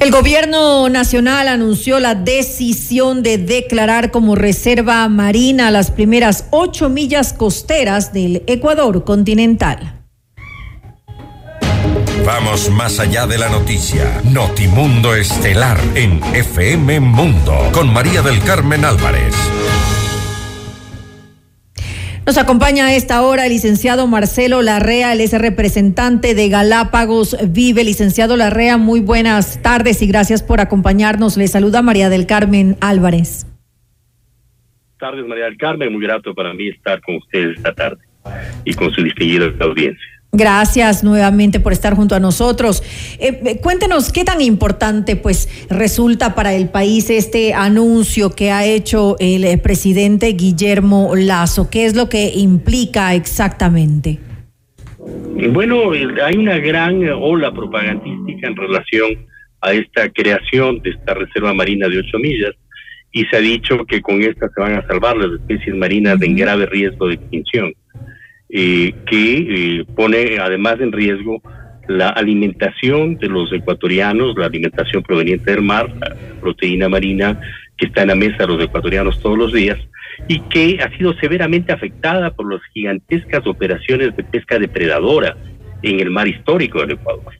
El gobierno nacional anunció la decisión de declarar como reserva marina las primeras ocho millas costeras del Ecuador continental. Vamos más allá de la noticia. Notimundo Estelar en FM Mundo con María del Carmen Álvarez. Nos acompaña a esta hora el licenciado Marcelo Larrea, él es representante de Galápagos Vive. Licenciado Larrea, muy buenas tardes y gracias por acompañarnos. Le saluda María del Carmen Álvarez. Tardes, María del Carmen, muy grato para mí estar con ustedes esta tarde y con su distinguida audiencia. Gracias nuevamente por estar junto a nosotros. Eh, eh, cuéntenos qué tan importante pues resulta para el país este anuncio que ha hecho el eh, presidente Guillermo Lazo. ¿Qué es lo que implica exactamente? Bueno, hay una gran ola propagandística en relación a esta creación de esta reserva marina de ocho millas y se ha dicho que con esta se van a salvar las especies marinas en grave riesgo de extinción eh, que eh, pone además en riesgo la alimentación de los ecuatorianos, la alimentación proveniente del mar, la proteína marina que está en la mesa de los ecuatorianos todos los días y que ha sido severamente afectada por las gigantescas operaciones de pesca depredadora en el mar histórico del Ecuador.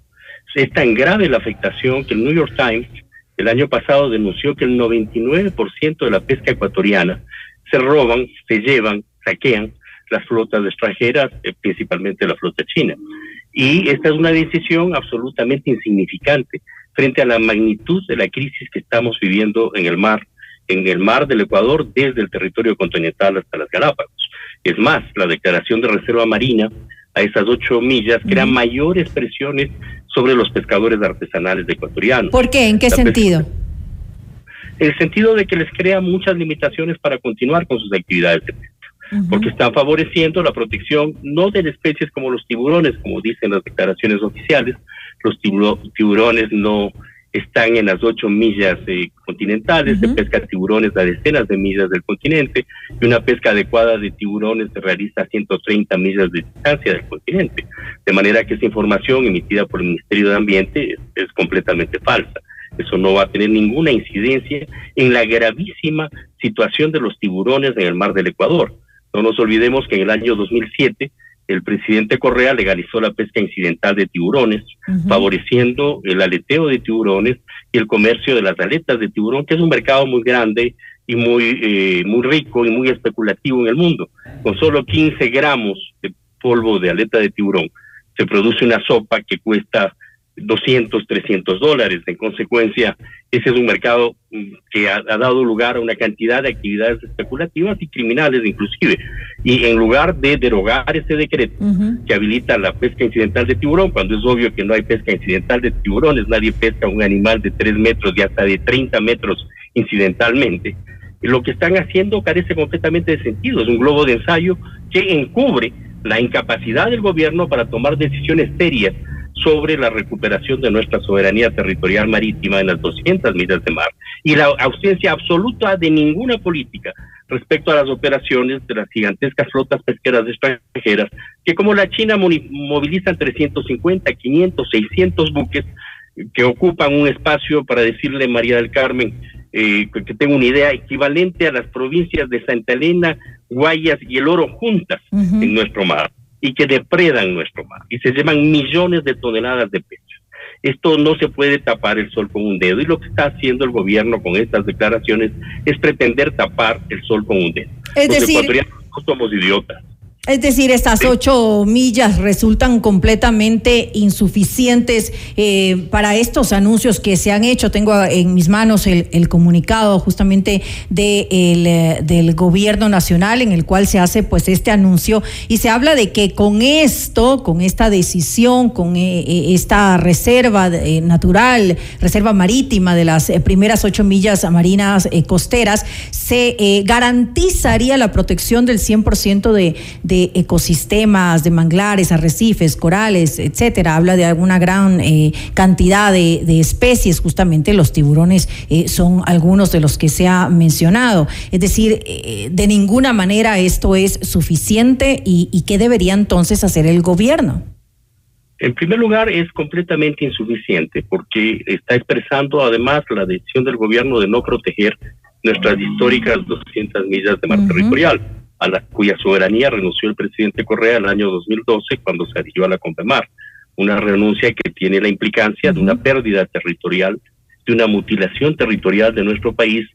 Es tan grave la afectación que el New York Times el año pasado denunció que el 99% de la pesca ecuatoriana se roban, se llevan, saquean las flotas extranjeras, eh, principalmente la flota china. Y esta es una decisión absolutamente insignificante frente a la magnitud de la crisis que estamos viviendo en el mar, en el mar del Ecuador, desde el territorio continental hasta las Galápagos. Es más, la declaración de reserva marina a esas ocho millas crea mayores presiones sobre los pescadores artesanales ecuatorianos. ¿Por qué? ¿En qué sentido? En el sentido de que les crea muchas limitaciones para continuar con sus actividades de pesca porque están favoreciendo la protección no de especies como los tiburones, como dicen las declaraciones oficiales. Los tiburones no están en las ocho millas eh, continentales, se pesca tiburones a decenas de millas del continente y una pesca adecuada de tiburones se realiza a 130 millas de distancia del continente. De manera que esa información emitida por el Ministerio de Ambiente es, completamente falsa. Eso no va a tener ninguna incidencia en la gravísima situación de los tiburones en el mar del Ecuador. No nos olvidemos que en el año 2007 el presidente Correa legalizó la pesca incidental de tiburones, favoreciendo el aleteo de tiburones y el comercio de las aletas de tiburón, que es un mercado muy grande y muy, eh, muy rico y muy especulativo en el mundo. Con solo 15 gramos de polvo de aleta de tiburón se produce una sopa que cuesta 200, 300 dólares. En consecuencia, ese es un mercado mm, que ha, dado lugar a una cantidad de actividades especulativas y criminales inclusive. Y en lugar de derogar ese decreto que habilita la pesca incidental de tiburón, cuando es obvio que no hay pesca incidental de tiburones, nadie pesca un animal de 3 metros y hasta de 30 metros incidentalmente, lo que están haciendo carece completamente de sentido. Es un globo de ensayo que encubre la incapacidad del gobierno para tomar decisiones serias sobre la recuperación de nuestra soberanía territorial marítima en las 200 millas de mar y la ausencia absoluta de ninguna política respecto a las operaciones de las gigantescas flotas pesqueras extranjeras que como la China movilizan 350, 500, 600 buques que ocupan un espacio, para decirle María del Carmen, eh, que tengo una idea, equivalente a las provincias de Santa Elena, Guayas y El Oro juntas en nuestro mar y que depredan nuestro mar y se llevan millones de toneladas de peces. Esto no se puede tapar el sol con un dedo y lo que está haciendo el gobierno con estas declaraciones es pretender tapar el sol con un dedo. Es Los decir, ecuatorianos no somos idiotas. Es decir, estas ocho millas resultan completamente insuficientes eh, para estos anuncios que se han hecho. Tengo en mis manos el, comunicado justamente de eh, del gobierno nacional en el cual se hace pues este anuncio y se habla de que con esto, con esta decisión, con eh, esta reserva natural, reserva marítima de las primeras ocho millas marinas costeras, se garantizaría la protección del 100% de, de ecosistemas, de manglares, arrecifes, corales, etcétera. Habla de alguna gran eh, cantidad de, especies, justamente los tiburones eh, son algunos de los que se ha mencionado. Es decir, eh, de ninguna manera esto es suficiente y, y qué debería entonces hacer el gobierno. En primer lugar, es completamente insuficiente porque está expresando además la decisión del gobierno de no proteger nuestras históricas 200 millas de mar territorial a la cuya soberanía renunció el presidente Correa en el año 2012 cuando se adhirió a la CONPEMAR. Una renuncia que tiene la implicancia de una pérdida territorial, de una mutilación territorial de nuestro país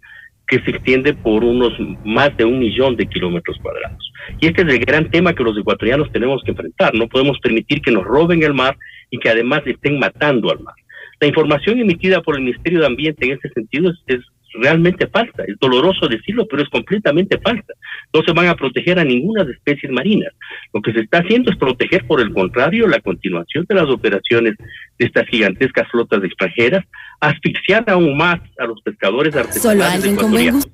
que se extiende por unos más de un millón de kilómetros cuadrados. Y este es el gran tema que los ecuatorianos tenemos que enfrentar. No podemos permitir que nos roben el mar y que además estén matando al mar. La información emitida por el Ministerio de Ambiente en ese sentido es realmente falsa. Es doloroso decirlo, pero es completamente falsa. No se van a proteger a ninguna de especies marinas. Lo que se está haciendo es proteger, por el contrario, la continuación de las operaciones de estas gigantescas flotas extranjeras, asfixiar aún más a los pescadores artesanales ecuatorianos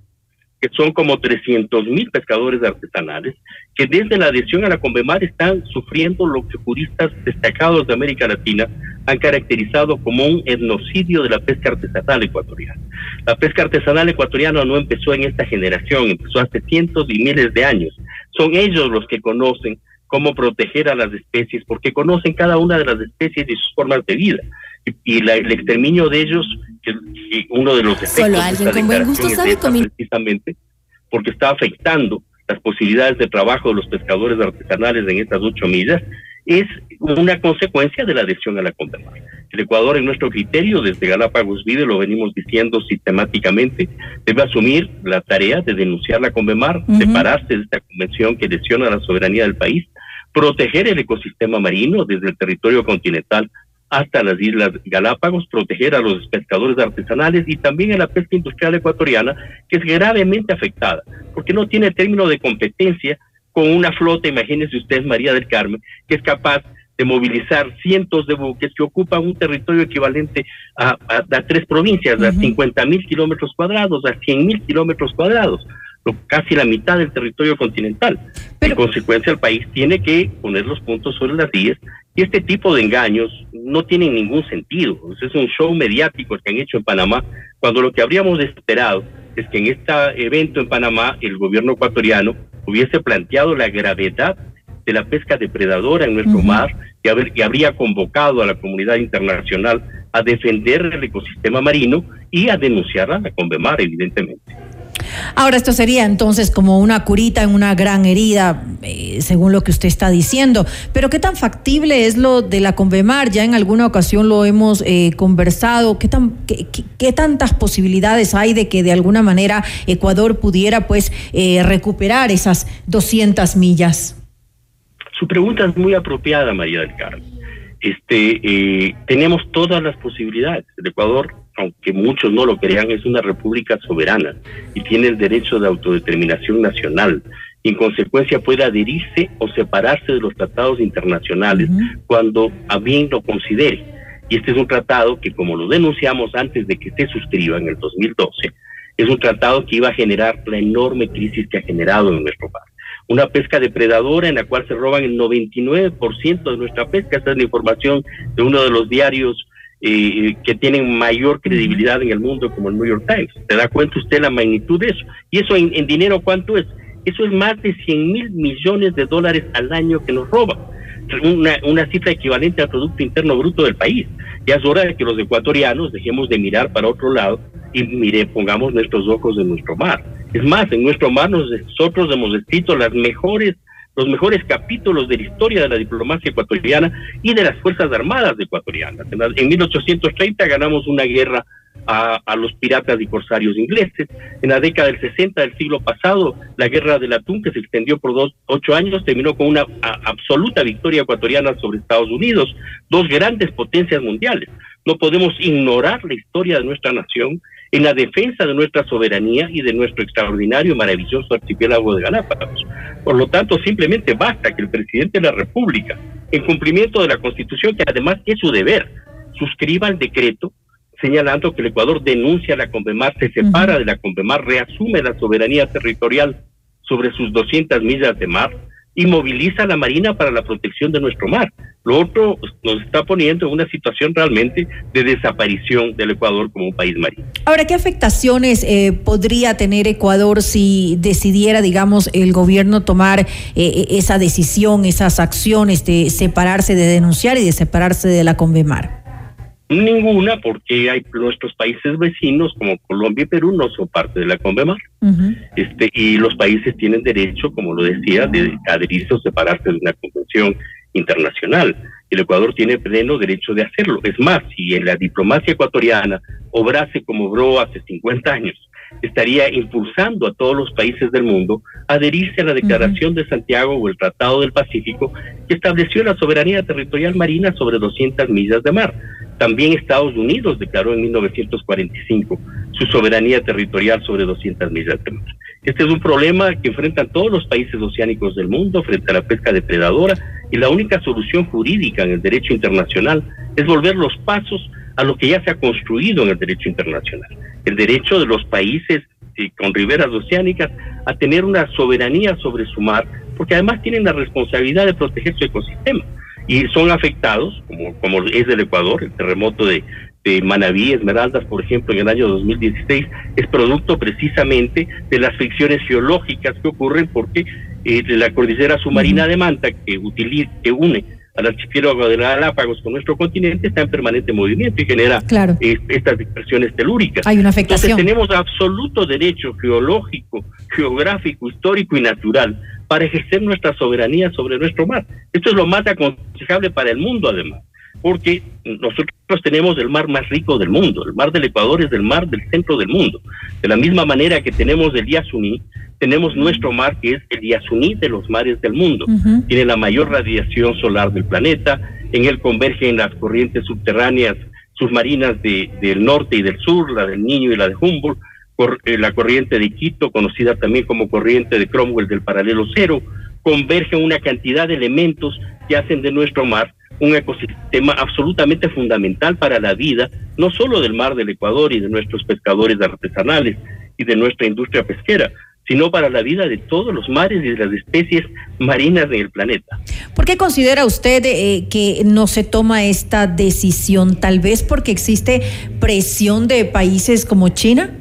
que son como 300 mil pescadores artesanales, que desde la adhesión a la Convemar están sufriendo lo que juristas destacados de América Latina han caracterizado como un etnocidio de la pesca artesanal ecuatoriana. La pesca artesanal ecuatoriana no empezó en esta generación, empezó hace cientos y miles de años. Son ellos los que conocen cómo proteger a las especies, porque conocen cada una de las especies y sus formas de vida. Y, el exterminio de ellos, que, uno de los efectos Solo alguien con buen gusto sabe precisamente porque está afectando las posibilidades de trabajo de los pescadores artesanales en estas ocho millas, es una consecuencia de la adhesión a la CONVEMAR. El Ecuador, en nuestro criterio, desde Galápagos Vide, lo venimos diciendo sistemáticamente, debe asumir la tarea de denunciar la CONVEMAR, separarse de esta convención que lesiona la soberanía del país, proteger el ecosistema marino desde el territorio continental hasta las Islas Galápagos, proteger a los pescadores artesanales y también a la pesca industrial ecuatoriana, que es gravemente afectada, porque no tiene término de competencia con una flota, imagínense ustedes, María del Carmen, que es capaz de movilizar cientos de buques que ocupan un territorio equivalente a, tres provincias, a 50 mil kilómetros cuadrados, a 100 mil kilómetros cuadrados casi la mitad del territorio continental. en consecuencia, el país tiene que poner los puntos sobre las 10 y este tipo de engaños no tienen ningún sentido. Es un show mediático el que han hecho en Panamá, cuando lo que habríamos esperado es que en este evento en Panamá el gobierno ecuatoriano hubiese planteado la gravedad de la pesca depredadora en nuestro mar y, haber, y habría convocado a la comunidad internacional a defender el ecosistema marino y a denunciar a la Convemar, evidentemente. Ahora, esto sería entonces como una curita en una gran herida, eh, según lo que usted está diciendo. Pero ¿qué tan factible es lo de la Convemar? Ya en alguna ocasión lo hemos eh, conversado. ¿Qué, tan, qué, tantas posibilidades hay de que de alguna manera Ecuador pudiera pues eh, recuperar esas 200 millas? Su pregunta es muy apropiada, María del Carmen. Este, tenemos todas las posibilidades. El Ecuador aunque muchos no lo crean, es una república soberana y tiene el derecho de autodeterminación nacional. Y en consecuencia puede adherirse o separarse de los tratados internacionales cuando a bien lo considere. Y este es un tratado que, como lo denunciamos antes de que se suscriba en el 2012, es un tratado que iba a generar la enorme crisis que ha generado en nuestro país. Una pesca depredadora en la cual se roban el 99% de nuestra pesca. Esta es la información de uno de los diarios eh, que tienen mayor credibilidad en el mundo como el New York Times. ¿Se da cuenta usted la magnitud de eso? ¿Y eso en, dinero cuánto es? Eso es más de 100 mil millones de dólares al año que nos roban. Una, una cifra equivalente al Producto Interno Bruto del país. Ya es hora de que los ecuatorianos dejemos de mirar para otro lado y mire, pongamos nuestros ojos en nuestro mar. Es más, en nuestro mar nosotros hemos escrito las mejores los mejores capítulos de la historia de la diplomacia ecuatoriana y de las Fuerzas Armadas ecuatorianas. En 1830 ganamos una guerra a, a, los piratas y corsarios ingleses. En la década del 60 del siglo pasado, la guerra del atún, que se extendió por dos, ocho años, terminó con una absoluta victoria ecuatoriana sobre Estados Unidos, dos grandes potencias mundiales. No podemos ignorar la historia de nuestra nación en la defensa de nuestra soberanía y de nuestro extraordinario y maravilloso archipiélago de Galápagos. Por lo tanto, simplemente basta que el presidente de la República, en cumplimiento de la Constitución, que además es su deber, suscriba el decreto señalando que el Ecuador denuncia a la Convemar, se separa de la Convemar, reasume la soberanía territorial sobre sus 200 millas de mar, y moviliza la Marina para la protección de nuestro mar. Lo otro nos está poniendo en una situación realmente de desaparición del Ecuador como un país marino. Ahora, ¿qué afectaciones eh, podría tener Ecuador si decidiera, digamos, el gobierno tomar eh, esa decisión, esas acciones de separarse, de denunciar y de separarse de la Convemar? Ninguna, porque hay nuestros países vecinos como Colombia y Perú no son parte de la CONVEMAR. este, y los países tienen derecho, como lo decía, de adherirse o separarse de una convención internacional. El Ecuador tiene pleno derecho de hacerlo. Es más, si en la diplomacia ecuatoriana obrase como obró hace 50 años, estaría impulsando a todos los países del mundo a adherirse a la Declaración de Santiago o el Tratado del Pacífico que estableció la soberanía territorial marina sobre 200 millas de mar. También Estados Unidos declaró en 1945 su soberanía territorial sobre 200 millas de mar. Este es un problema que enfrentan todos los países oceánicos del mundo frente a la pesca depredadora y la única solución jurídica en el derecho internacional es volver los pasos a lo que ya se ha construido en el derecho internacional. El derecho de los países eh, con riberas oceánicas a tener una soberanía sobre su mar, porque además tienen la responsabilidad de proteger su ecosistema y son afectados, como, como es el Ecuador, el terremoto de, de Manabí, Esmeraldas, por ejemplo, en el año 2016, es producto precisamente de las fricciones geológicas que ocurren porque eh, la cordillera submarina de Manta, que, utiliza, que une al archipiélago de Galápagos con nuestro continente, está en permanente movimiento y genera eh, estas dispersiones telúricas. Hay una afectación. Entonces tenemos absoluto derecho geológico, geográfico, histórico y natural para ejercer nuestra soberanía sobre nuestro mar. Esto es lo más aconsejable para el mundo, además, porque nosotros tenemos el mar más rico del mundo. El mar del Ecuador es el mar del centro del mundo. De la misma manera que tenemos el Yasuní, tenemos nuestro mar que es el Yasuní de los mares del mundo. Tiene la mayor radiación solar del planeta. En él convergen las corrientes subterráneas submarinas de, del norte y del sur, la del Niño y la de Humboldt eh, la corriente de Quito, conocida también como corriente de Cromwell del paralelo cero, converge una cantidad de elementos que hacen de nuestro mar un ecosistema absolutamente fundamental para la vida, no solo del mar del Ecuador y de nuestros pescadores artesanales y de nuestra industria pesquera, sino para la vida de todos los mares y de las especies marinas del planeta. ¿Por qué considera usted eh, que no se toma esta decisión? Tal vez porque existe presión de países como China.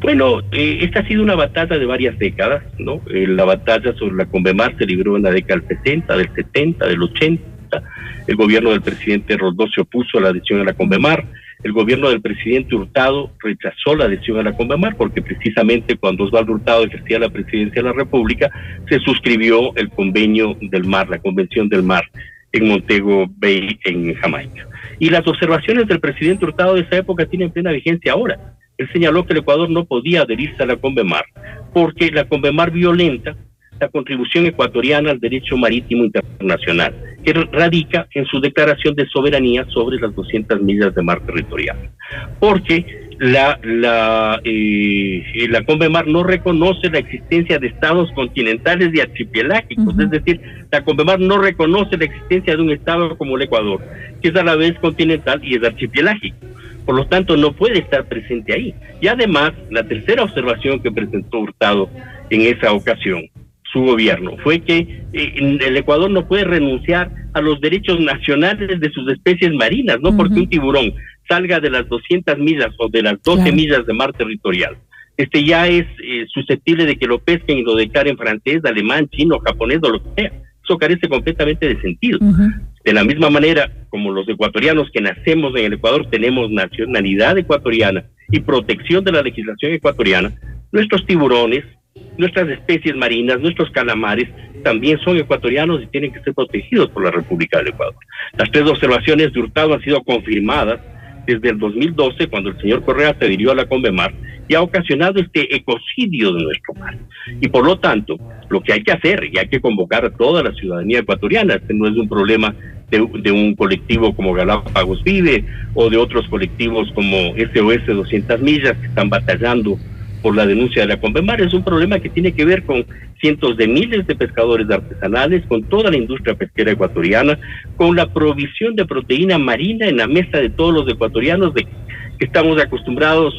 Bueno, eh, esta ha sido una batalla de varias décadas, ¿no? Eh, la batalla sobre la Convemar se libró en la década del 60, del 70, del 80. consulta. El gobierno del presidente Rodó se opuso a la adhesión a la Convemar. El gobierno del presidente Hurtado rechazó la adhesión a la Convemar porque precisamente cuando Osvaldo Hurtado ejercía la presidencia de la República se suscribió el convenio del mar, la convención del mar en Montego Bay, en Jamaica. Y las observaciones del presidente Hurtado de esa época tienen plena vigencia ahora. Él señaló que el Ecuador no podía adherirse a la Convemar porque la Convemar violenta la contribución ecuatoriana al derecho marítimo internacional, que radica en su declaración de soberanía sobre las 200 millas de mar territorial. Porque la, la, eh, la Convemar no reconoce la existencia de estados continentales y archipelágicos, es decir, la Convemar no reconoce la existencia de un estado como el Ecuador, que es a la vez continental y es archipelágico. Por lo tanto, no puede estar presente ahí. Y además, la tercera observación que presentó Hurtado en esa ocasión su gobierno fue que eh, el Ecuador no puede renunciar a los derechos nacionales de sus especies marinas, no porque un tiburón salga de las 200 millas o de las 12 millas de mar territorial. Este ya es eh, susceptible de que lo pesquen y lo declaren francés, alemán, chino, japonés o lo que sea. Eso carece completamente de sentido. De la misma manera como los ecuatorianos que nacemos en el Ecuador tenemos nacionalidad ecuatoriana y protección de la legislación ecuatoriana, nuestros tiburones, nuestras especies marinas, nuestros calamares, también son ecuatorianos y tienen que ser protegidos por la República del Ecuador. Las tres observaciones de Hurtado han sido confirmadas desde el 2012, cuando el señor Correa se adhirió a la Convemar y ha ocasionado este ecocidio de nuestro mar. Y por lo tanto, lo que hay que hacer, y hay que convocar a toda la ciudadanía ecuatoriana, este no es un problema de, de, un colectivo como Galápagos Vive o de otros colectivos como SOS 200 Millas que están batallando por la denuncia de la Convemar. Es un problema que tiene que ver con cientos de miles de pescadores artesanales, con toda la industria pesquera ecuatoriana, con la provisión de proteína marina en la mesa de todos los ecuatorianos de, que estamos acostumbrados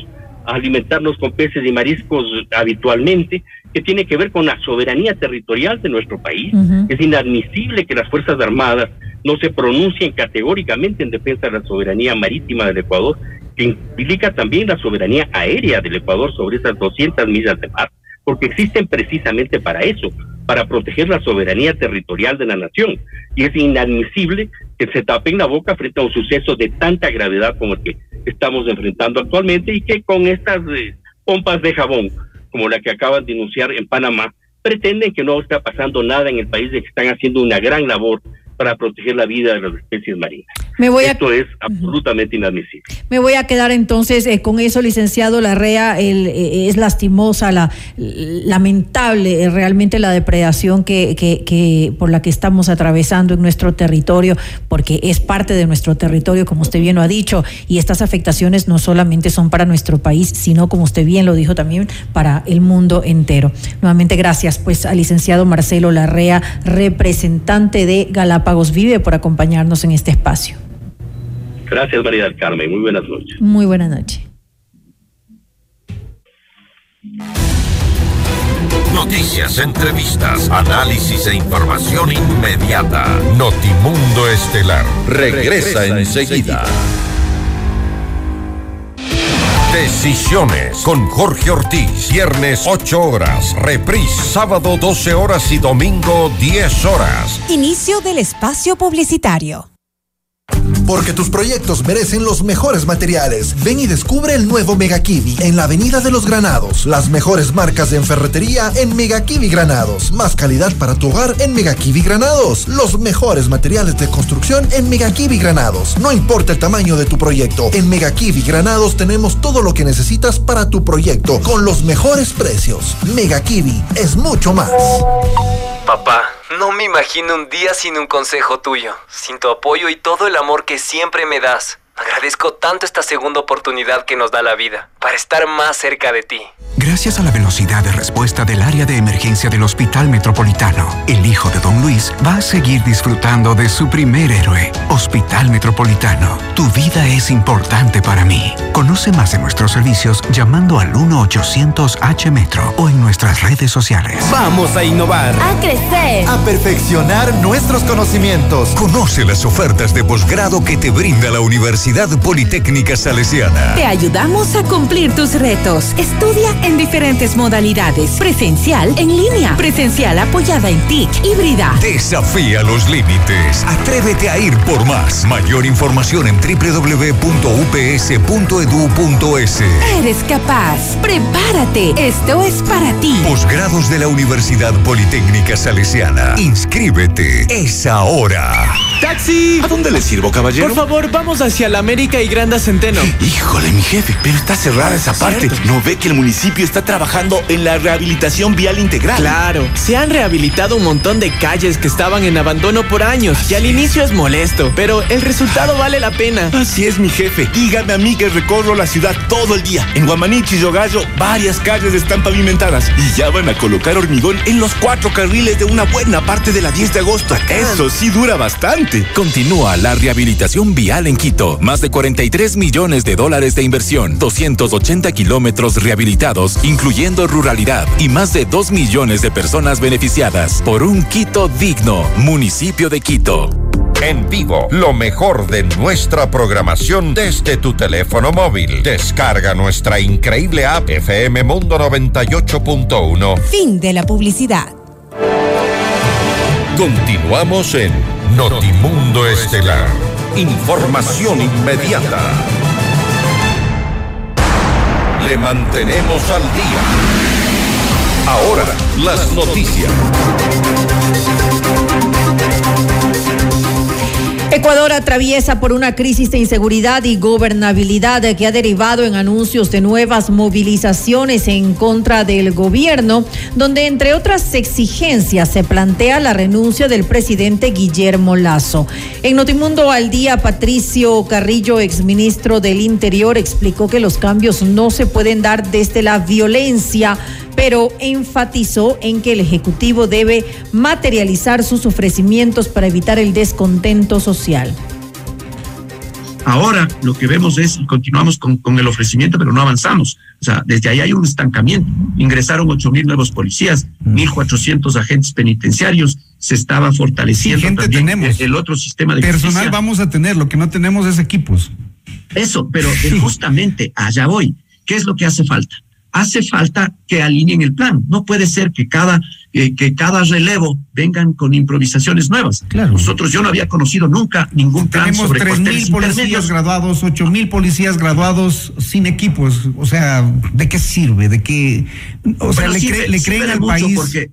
a alimentarnos con peces y mariscos habitualmente, que tiene que ver con la soberanía territorial de nuestro país. Es inadmisible que las Fuerzas Armadas no se pronuncien categóricamente en defensa de la soberanía marítima del Ecuador que implica también la soberanía aérea del Ecuador sobre esas 200 millas de mar, porque existen precisamente para eso, para proteger la soberanía territorial de la nación. Y es inadmisible que se tapen la boca frente a un suceso de tanta gravedad como el que estamos enfrentando actualmente y que con estas eh, pompas de jabón, como la que acaban de denunciar en Panamá, pretenden que no está pasando nada en el país, de que están haciendo una gran labor para proteger la vida de las especies marinas. Me voy Esto es absolutamente inadmisible. Me voy a quedar entonces eh, con eso, licenciado Larrea. El, eh, es lastimosa, la, lamentable eh, realmente la depredación que, que, que, por la que estamos atravesando en nuestro territorio, porque es parte de nuestro territorio, como usted bien lo ha dicho, y estas afectaciones no solamente son para nuestro país, sino, como usted bien lo dijo también, para el mundo entero. Nuevamente, gracias pues al licenciado Marcelo Larrea, representante de Galápagos Vive por acompañarnos en este espacio. Gracias, María del Carmen. Muy buenas noches. Muy buenas noches. Noticias, entrevistas, análisis e información inmediata. Notimundo Estelar regresa, enseguida. Decisiones con Jorge Ortiz. Viernes 8 horas. Reprise sábado 12 horas y domingo 10 horas. Inicio del espacio publicitario. Porque tus proyectos merecen los mejores materiales. Ven y descubre el nuevo Mega Kiwi en la Avenida de los Granados. Las mejores marcas en ferretería en Mega Kiwi Granados. Más calidad para tu hogar en Mega Kiwi Granados. Los mejores materiales de construcción en Mega Kiwi Granados. No importa el tamaño de tu proyecto, en Mega Kiwi Granados tenemos todo lo que necesitas para tu proyecto con los mejores precios. Mega Kiwi es mucho más. Papá, no me imagino un día sin un consejo tuyo, sin tu apoyo y todo el amor que siempre me das. Agradezco tanto esta segunda oportunidad que nos da la vida para estar más cerca de ti. Gracias a la velocidad de respuesta del área de emergencia del Hospital Metropolitano, el hijo de Don Luis va a seguir disfrutando de su primer héroe. Hospital Metropolitano, tu vida es importante para mí. Conoce más de nuestros servicios llamando al 1-800-H-Metro o en nuestras redes sociales. Vamos a innovar. A crecer. A perfeccionar nuestros conocimientos. Conoce las ofertas de posgrado que te brinda la Universidad Politécnica Salesiana. Te ayudamos a cumplir tus retos. Estudia en en diferentes modalidades. Presencial, en línea. Presencial apoyada en TIC, híbrida. Desafía los límites. Atrévete a ir por más. Mayor información en www.ups.edu.es. Eres capaz. Prepárate. Esto es para ti. Posgrados de la Universidad Politécnica Salesiana. Inscríbete. Es ahora. ¡Taxi! ¿A dónde le sirvo, caballero? Por favor, vamos hacia la América y Granda Centeno. Híjole, mi jefe, pero está cerrada esa parte. ¿No ve que el municipio está trabajando en la rehabilitación vial integral? Claro, se han rehabilitado un montón de calles que estaban en abandono por años y al inicio es molesto, pero el resultado vale la pena. Así es, mi jefe. Dígame a mí que recorro la ciudad todo el día. En Guamanichi y Yogallo, varias calles están pavimentadas y ya van a colocar hormigón en los cuatro carriles de una buena parte de la 10 de agosto. Eso sí dura bastante. Continúa la rehabilitación vial en Quito. Más de 43 millones de dólares de inversión, 280 kilómetros rehabilitados, incluyendo ruralidad, y más de 2 millones de personas beneficiadas. Por un Quito digno, municipio de Quito. En vivo, lo mejor de nuestra programación desde tu teléfono móvil. Descarga nuestra increíble app FM Mundo 98.1. Fin de la publicidad. Continuamos en Notimundo Estelar. Información inmediata. Le mantenemos al día. Ahora, las noticias. Ecuador atraviesa por una crisis de inseguridad y gobernabilidad que ha derivado en anuncios de nuevas movilizaciones en contra del gobierno, donde entre otras exigencias se plantea la renuncia del presidente Guillermo Lazo. En Notimundo al día, Patricio Carrillo, exministro del Interior, explicó que los cambios no se pueden dar desde la violencia pero enfatizó en que el Ejecutivo debe materializar sus ofrecimientos para evitar el descontento social. Ahora lo que vemos es, y continuamos con, con, el ofrecimiento, pero no avanzamos. O sea, desde ahí hay un estancamiento. Ingresaron ocho mil nuevos policías, mil cuatrocientos agentes penitenciarios, se estaba fortaleciendo gente también tenemos. el otro sistema de Personal justicia. vamos a tener, lo que no tenemos es equipos. Eso, pero eh, justamente allá voy. ¿Qué es lo que hace falta? Hace falta que alineen el plan. No puede ser que cada, eh, que cada relevo vengan con improvisaciones nuevas. Claro. Nosotros, yo no había conocido nunca ningún plan Tenemos sobre tres mil policías graduados, ocho mil policías graduados sin equipos. O sea, ¿de qué sirve? ¿De qué? O sea, le, cre- creen al país. Porque,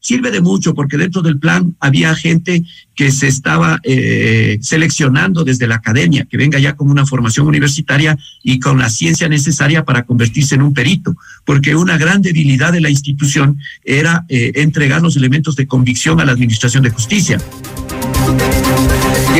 sirve de mucho porque dentro del plan había gente que se estaba eh, seleccionando desde la academia, que venga ya con una formación universitaria y con la ciencia necesaria para convertirse en un perito, porque una gran debilidad de la institución era eh, entregar los elementos de convicción a la Administración de Justicia.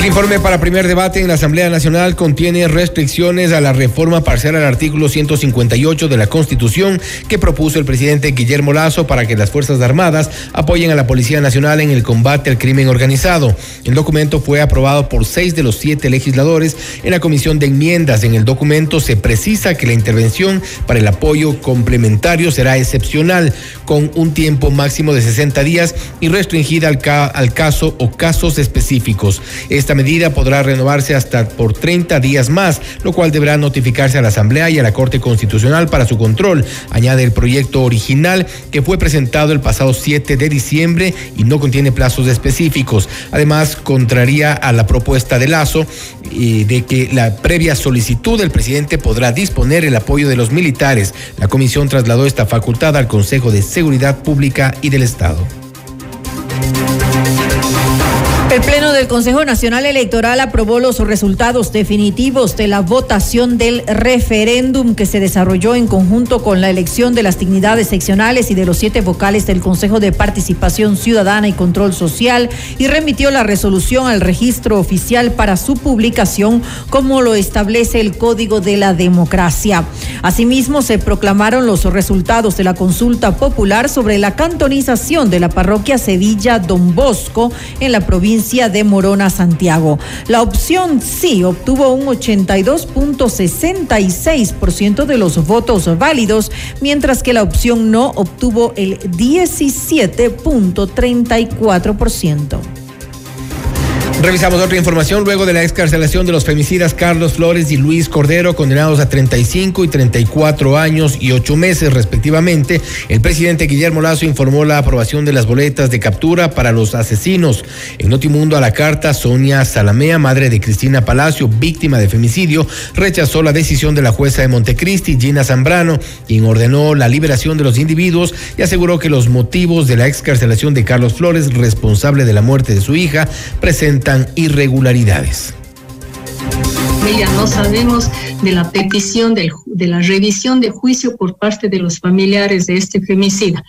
El informe para primer debate en la Asamblea Nacional contiene restricciones a la reforma parcial al artículo 158 de la Constitución que propuso el presidente Guillermo Lazo para que las Fuerzas Armadas apoyen a la Policía Nacional en el combate al crimen organizado. El documento fue aprobado por seis de los siete legisladores en la Comisión de Enmiendas. En el documento se precisa que la intervención para el apoyo complementario será excepcional, con un tiempo máximo de 60 días y restringida al, ca- al caso o casos específicos. Medida podrá renovarse hasta por 30 días más, lo cual deberá notificarse a la Asamblea y a la Corte Constitucional para su control. Añade el proyecto original que fue presentado el pasado 7 de diciembre y no contiene plazos específicos. Además, contraría a la propuesta de Lazo eh, de que la previa solicitud del presidente podrá disponer el apoyo de los militares. La comisión trasladó esta facultad al Consejo de Seguridad Pública y del Estado. El Pleno del Consejo Nacional Electoral aprobó los resultados definitivos de la votación del referéndum que se desarrolló en conjunto con la elección de las dignidades seccionales y de los siete vocales del Consejo de Participación Ciudadana y Control Social y remitió la resolución al registro oficial para su publicación como lo establece el Código de la Democracia. Asimismo, se proclamaron los resultados de la consulta popular sobre la cantonización de la parroquia Sevilla Don Bosco en la provincia de Morona, Santiago. La opción sí obtuvo un 82.66% de los votos válidos, mientras que la opción no obtuvo el 17.34%. Revisamos otra información. Luego de la excarcelación de los femicidas Carlos Flores y Luis Cordero, condenados a 35 y 34 años y 8 meses respectivamente, el presidente Guillermo Lazo informó la aprobación de las boletas de captura para los asesinos. En Notimundo a la carta, Sonia Salamea, madre de Cristina Palacio, víctima de femicidio, rechazó la decisión de la jueza de Montecristi, Gina Zambrano, quien ordenó la liberación de los individuos y aseguró que los motivos de la excarcelación de Carlos Flores, responsable de la muerte de su hija, presentan irregularidades. No sabemos de la petición de la revisión de juicio por parte de los familiares de este femicida.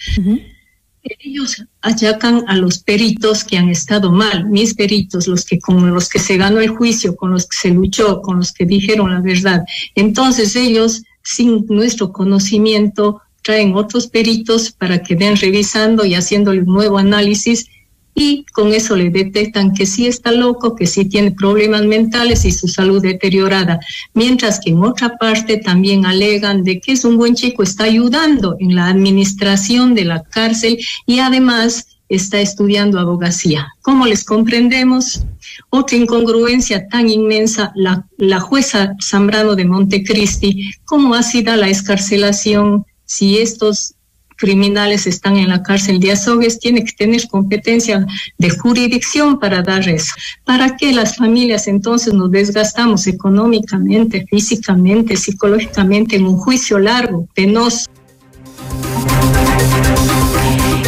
Ellos achacan a los peritos que han estado mal, mis peritos, los que con los que se ganó el juicio, con los que se luchó, con los que dijeron la verdad. Entonces ellos, sin nuestro conocimiento, traen otros peritos para que den revisando y haciendo un nuevo análisis y con eso le detectan que sí está loco, que sí tiene problemas mentales y su salud deteriorada, mientras que en otra parte también alegan de que es un buen chico, está ayudando en la administración de la cárcel y además está estudiando abogacía. ¿Cómo les comprendemos? Otra incongruencia tan inmensa, la, la jueza Zambrano de Montecristi, ¿cómo ha sido la escarcelación si estos criminales están en la cárcel de Azogues, tiene que tener competencia de jurisdicción para dar eso. ¿Para qué las familias entonces nos desgastamos económicamente, físicamente, psicológicamente en un juicio largo, penoso?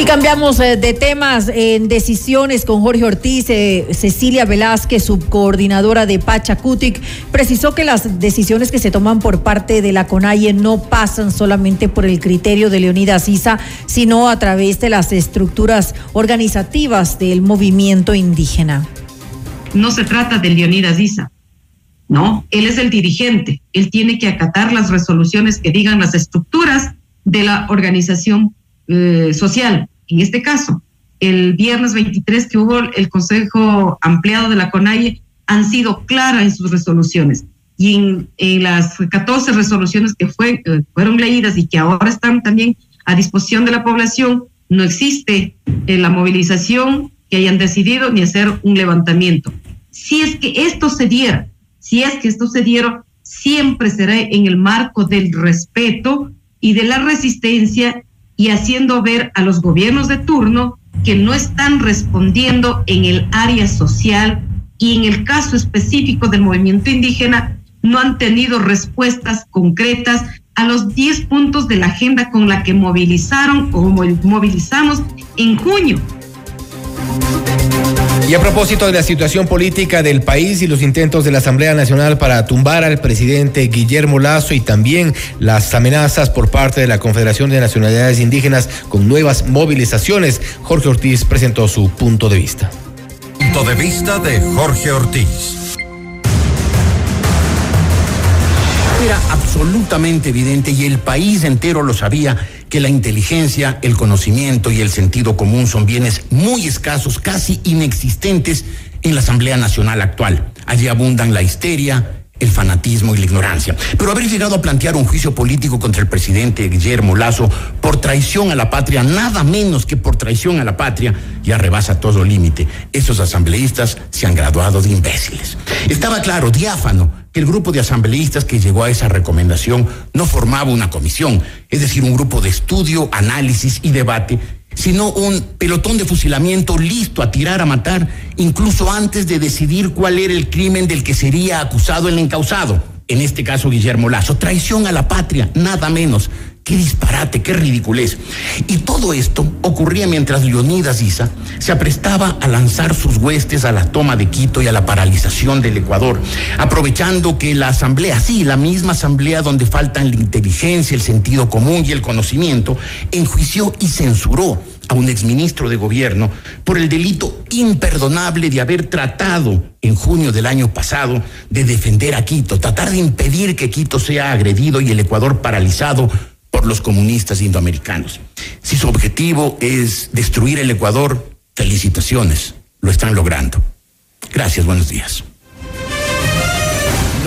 Y cambiamos eh, de temas en decisiones con Jorge Ortiz. Eh, Cecilia Velázquez, subcoordinadora de Pachacutic, precisó que las decisiones que se toman por parte de la CONAIE no pasan solamente por el criterio de Leonidas Isa, sino a través de las estructuras organizativas del movimiento indígena. No se trata de Leonidas Isa, ¿no? Él es el dirigente, él tiene que acatar las resoluciones que digan las estructuras de la organización eh, social. En este caso, el viernes 23 que hubo el Consejo Ampliado de la CONAIE han sido claras en sus resoluciones. Y en, las 14 resoluciones que fue, eh, fueron leídas y que ahora están también a disposición de la población, no existe eh, la movilización que hayan decidido ni hacer un levantamiento. Si es que esto se diera, si es que esto se diera, siempre será en el marco del respeto y de la resistencia y haciendo ver a los gobiernos de turno que no están respondiendo en el área social y en el caso específico del movimiento indígena no han tenido respuestas concretas a los 10 puntos de la agenda con la que movilizaron o movilizamos en junio y a propósito de la situación política del país y los intentos de la Asamblea Nacional para tumbar al presidente Guillermo Lazo y también las amenazas por parte de la Confederación de Nacionalidades Indígenas con nuevas movilizaciones, Jorge Ortiz presentó su punto de vista. Punto de vista de Jorge Ortiz. Era absolutamente evidente y el país entero lo sabía que la inteligencia, el conocimiento y el sentido común son bienes muy escasos, casi inexistentes en la Asamblea Nacional actual. Allí abundan la histeria, el fanatismo y la ignorancia. Pero haber llegado a plantear un juicio político contra el presidente Guillermo Lazo por traición a la patria, nada menos que por traición a la patria, ya rebasa todo límite. Esos asambleístas se han graduado de imbéciles. Estaba claro, diáfano, que el grupo de asambleístas que llegó a esa recomendación no formaba una comisión, es decir, un grupo de estudio, análisis y debate sino un pelotón de fusilamiento listo a tirar a matar, incluso antes de decidir cuál era el crimen del que sería acusado el encausado, en este caso Guillermo Lazo. Traición a la patria, nada menos. Qué disparate, qué ridiculez. Y todo esto ocurría mientras Leonidas Isa se aprestaba a lanzar sus huestes a la toma de Quito y a la paralización del Ecuador, aprovechando que la asamblea, sí, la misma asamblea donde faltan la inteligencia, el sentido común y el conocimiento, enjuició y censuró a un exministro de gobierno por el delito imperdonable de haber tratado en junio del año pasado de defender a Quito, tratar de impedir que Quito sea agredido y el Ecuador paralizado los comunistas indoamericanos. Si su objetivo es destruir el Ecuador, felicitaciones, lo están logrando. Gracias, buenos días.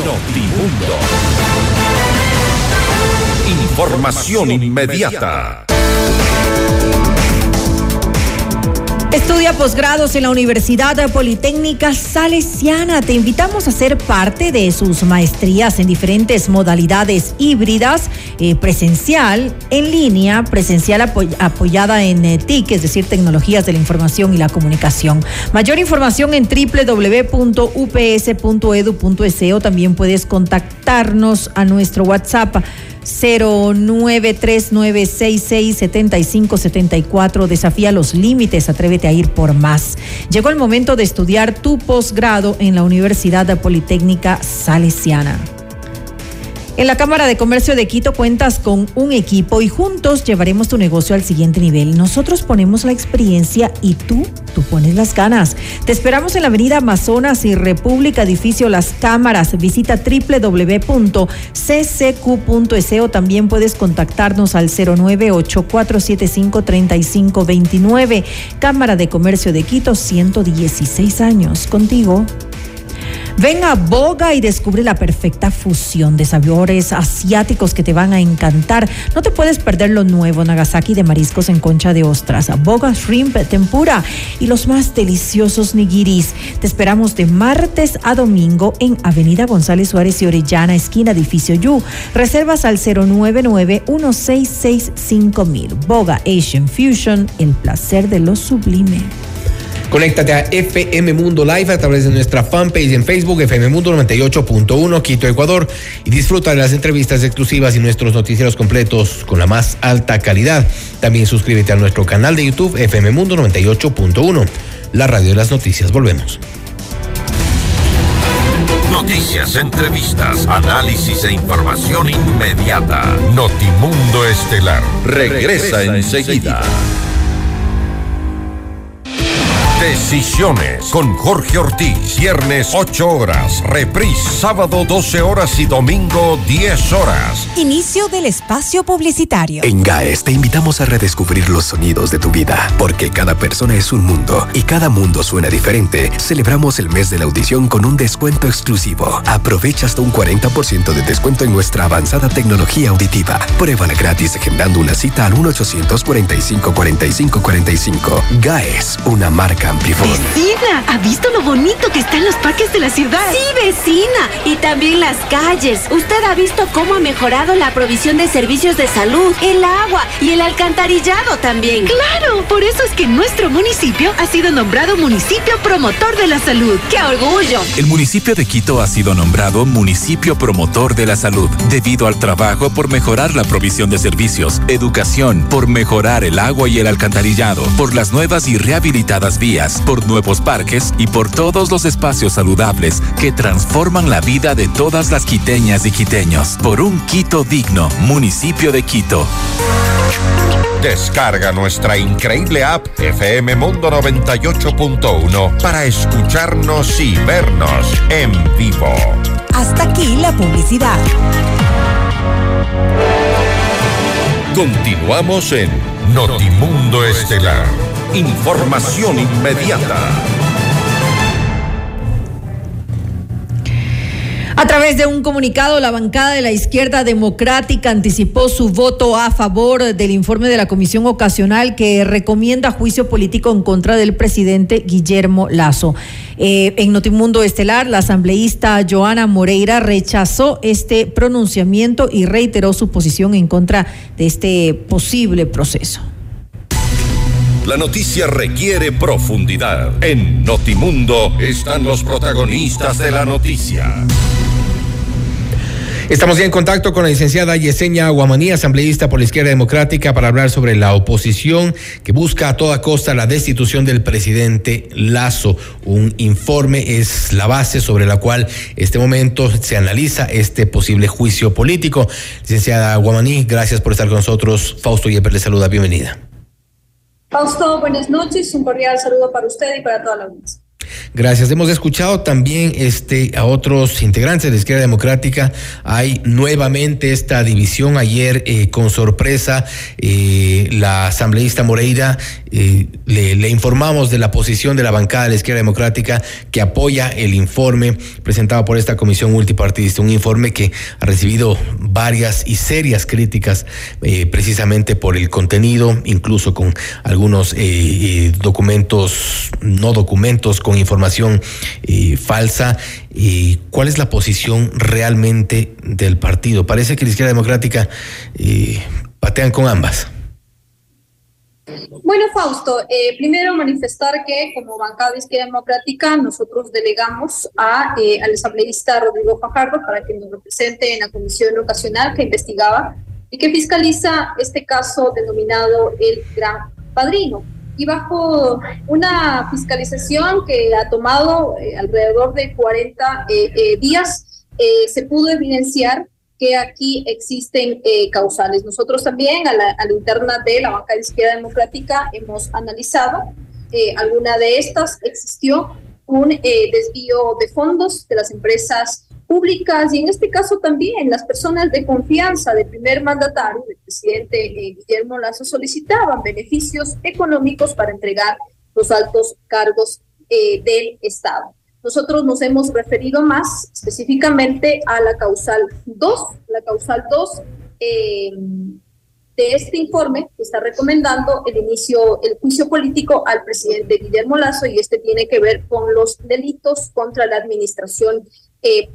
Notimundo. Información inmediata. Estudia posgrados en la Universidad Politécnica Salesiana. Te invitamos a ser parte de sus maestrías en diferentes modalidades híbridas, eh, presencial, en línea, presencial apoyada en eh, TIC, es decir, tecnologías de la información y la comunicación. Mayor información en www.ups.edu.es también puedes contactarnos a nuestro WhatsApp 09396675574. Desafía los límites, atrévete a ir por más. Llegó el momento de estudiar tu posgrado en la Universidad Politécnica Salesiana. En la Cámara de Comercio de Quito cuentas con un equipo y juntos llevaremos tu negocio al siguiente nivel. Nosotros ponemos la experiencia y tú, tú pones las ganas. Te esperamos en la Avenida Amazonas y República Edificio Las Cámaras. Visita www.ccq.es también puedes contactarnos al 098-475-3529. Cámara de Comercio de Quito, 116 años. Contigo. Ven a Boga y descubre la perfecta fusión de sabores asiáticos que te van a encantar. No te puedes perder lo nuevo Nagasaki de mariscos en concha de ostras, Boga Shrimp Tempura y los más deliciosos nigiris. Te esperamos de martes a domingo en Avenida González Suárez y Orellana, esquina Edificio Yu. Reservas al 099 1665 Boga Asian Fusion, el placer de lo sublime. Conéctate a FM Mundo Live a través de nuestra fanpage en Facebook, FM Mundo 98.1, Quito, Ecuador, y disfruta de las entrevistas exclusivas y nuestros noticieros completos con la más alta calidad. También suscríbete a nuestro canal de YouTube, FM Mundo 98.1, la radio de las noticias. Volvemos. Noticias, entrevistas, análisis e información inmediata. Notimundo Estelar regresa, enseguida. Decisiones con Jorge Ortiz. Viernes 8 horas. Reprise sábado 12 horas y domingo 10 horas. Inicio del espacio publicitario. En GAES te invitamos a redescubrir los sonidos de tu vida, porque cada persona es un mundo y cada mundo suena diferente. Celebramos el mes de la audición con un descuento exclusivo. Aprovecha hasta un 40% de descuento en nuestra avanzada tecnología auditiva. Pruébala gratis agendando una cita al 1 845 45 45. GAES, una marca Vecina, ¿ha visto lo bonito que están los parques de la ciudad? Sí, vecina. Y también las calles. ¿Usted ha visto cómo ha mejorado la provisión de servicios de salud, el agua y el alcantarillado también? Claro, por eso es que nuestro municipio ha sido nombrado municipio promotor de la salud. ¡Qué orgullo! El municipio de Quito ha sido nombrado municipio promotor de la salud debido al trabajo por mejorar la provisión de servicios, educación, por mejorar el agua y el alcantarillado, por las nuevas y rehabilitadas vías por nuevos parques y por todos los espacios saludables que transforman la vida de todas las quiteñas y quiteños. Por un Quito digno, municipio de Quito. Descarga nuestra increíble app FM Mundo 98.1 para escucharnos y vernos en vivo. Hasta aquí la publicidad. Continuamos en Notimundo Estelar. Información inmediata. A través de un comunicado, la bancada de la izquierda democrática anticipó su voto a favor del informe de la comisión ocasional que recomienda juicio político en contra del presidente Guillermo Lazo. Eh, en Notimundo Estelar, la asambleísta Joana Moreira rechazó este pronunciamiento y reiteró su posición en contra de este posible proceso. La noticia requiere profundidad. En Notimundo están los protagonistas de la noticia. Estamos ya en contacto con la licenciada Yesenia Guamaní, asambleísta por la izquierda democrática, para hablar sobre la oposición que busca a toda costa la destitución del presidente Lazo. Un informe es la base sobre la cual este momento se analiza este posible juicio político. Licenciada Guamaní, gracias por estar con nosotros. Fausto Yepes le saluda, bienvenida. Fausto, buenas noches. Un cordial saludo para usted y para toda la audiencia. Gracias. Hemos escuchado también este, a otros integrantes de la izquierda democrática. Hay nuevamente esta división. Ayer, eh, con sorpresa, eh, la asambleísta Moreira eh, le, le, informamos de la posición de la bancada de la izquierda democrática que apoya el informe presentado por esta comisión multipartidista. Un informe que ha recibido varias y serias críticas precisamente por el contenido, incluso con algunos documentos, no documentos, con información eh, falsa. Eh, ¿Cuál es la posición realmente del partido? Parece que la izquierda democrática eh, patean con ambas. Bueno, Fausto, eh, primero manifestar que como bancada izquierda democrática nosotros delegamos a, eh, al asambleísta Rodrigo Fajardo para que nos represente en la comisión ocasional que investigaba y que fiscaliza este caso denominado el Gran Padrino y bajo una fiscalización que ha tomado eh, alrededor de 40 eh, eh, días, se pudo evidenciar que aquí existen causales. Nosotros también a la, a la, interna de la banca de izquierda democrática hemos analizado alguna de estas. Existió un desvío de fondos de las empresas públicas y en este caso también las personas de confianza del primer mandatario, del presidente eh, Guillermo Lazo, solicitaban beneficios económicos para entregar los altos cargos eh, del Estado. Nosotros nos hemos referido más específicamente a la causal 2, la causal 2 eh, de este informe que está recomendando el inicio, el juicio político al presidente Guillermo Lazo y este tiene que ver con los delitos contra la administración eh.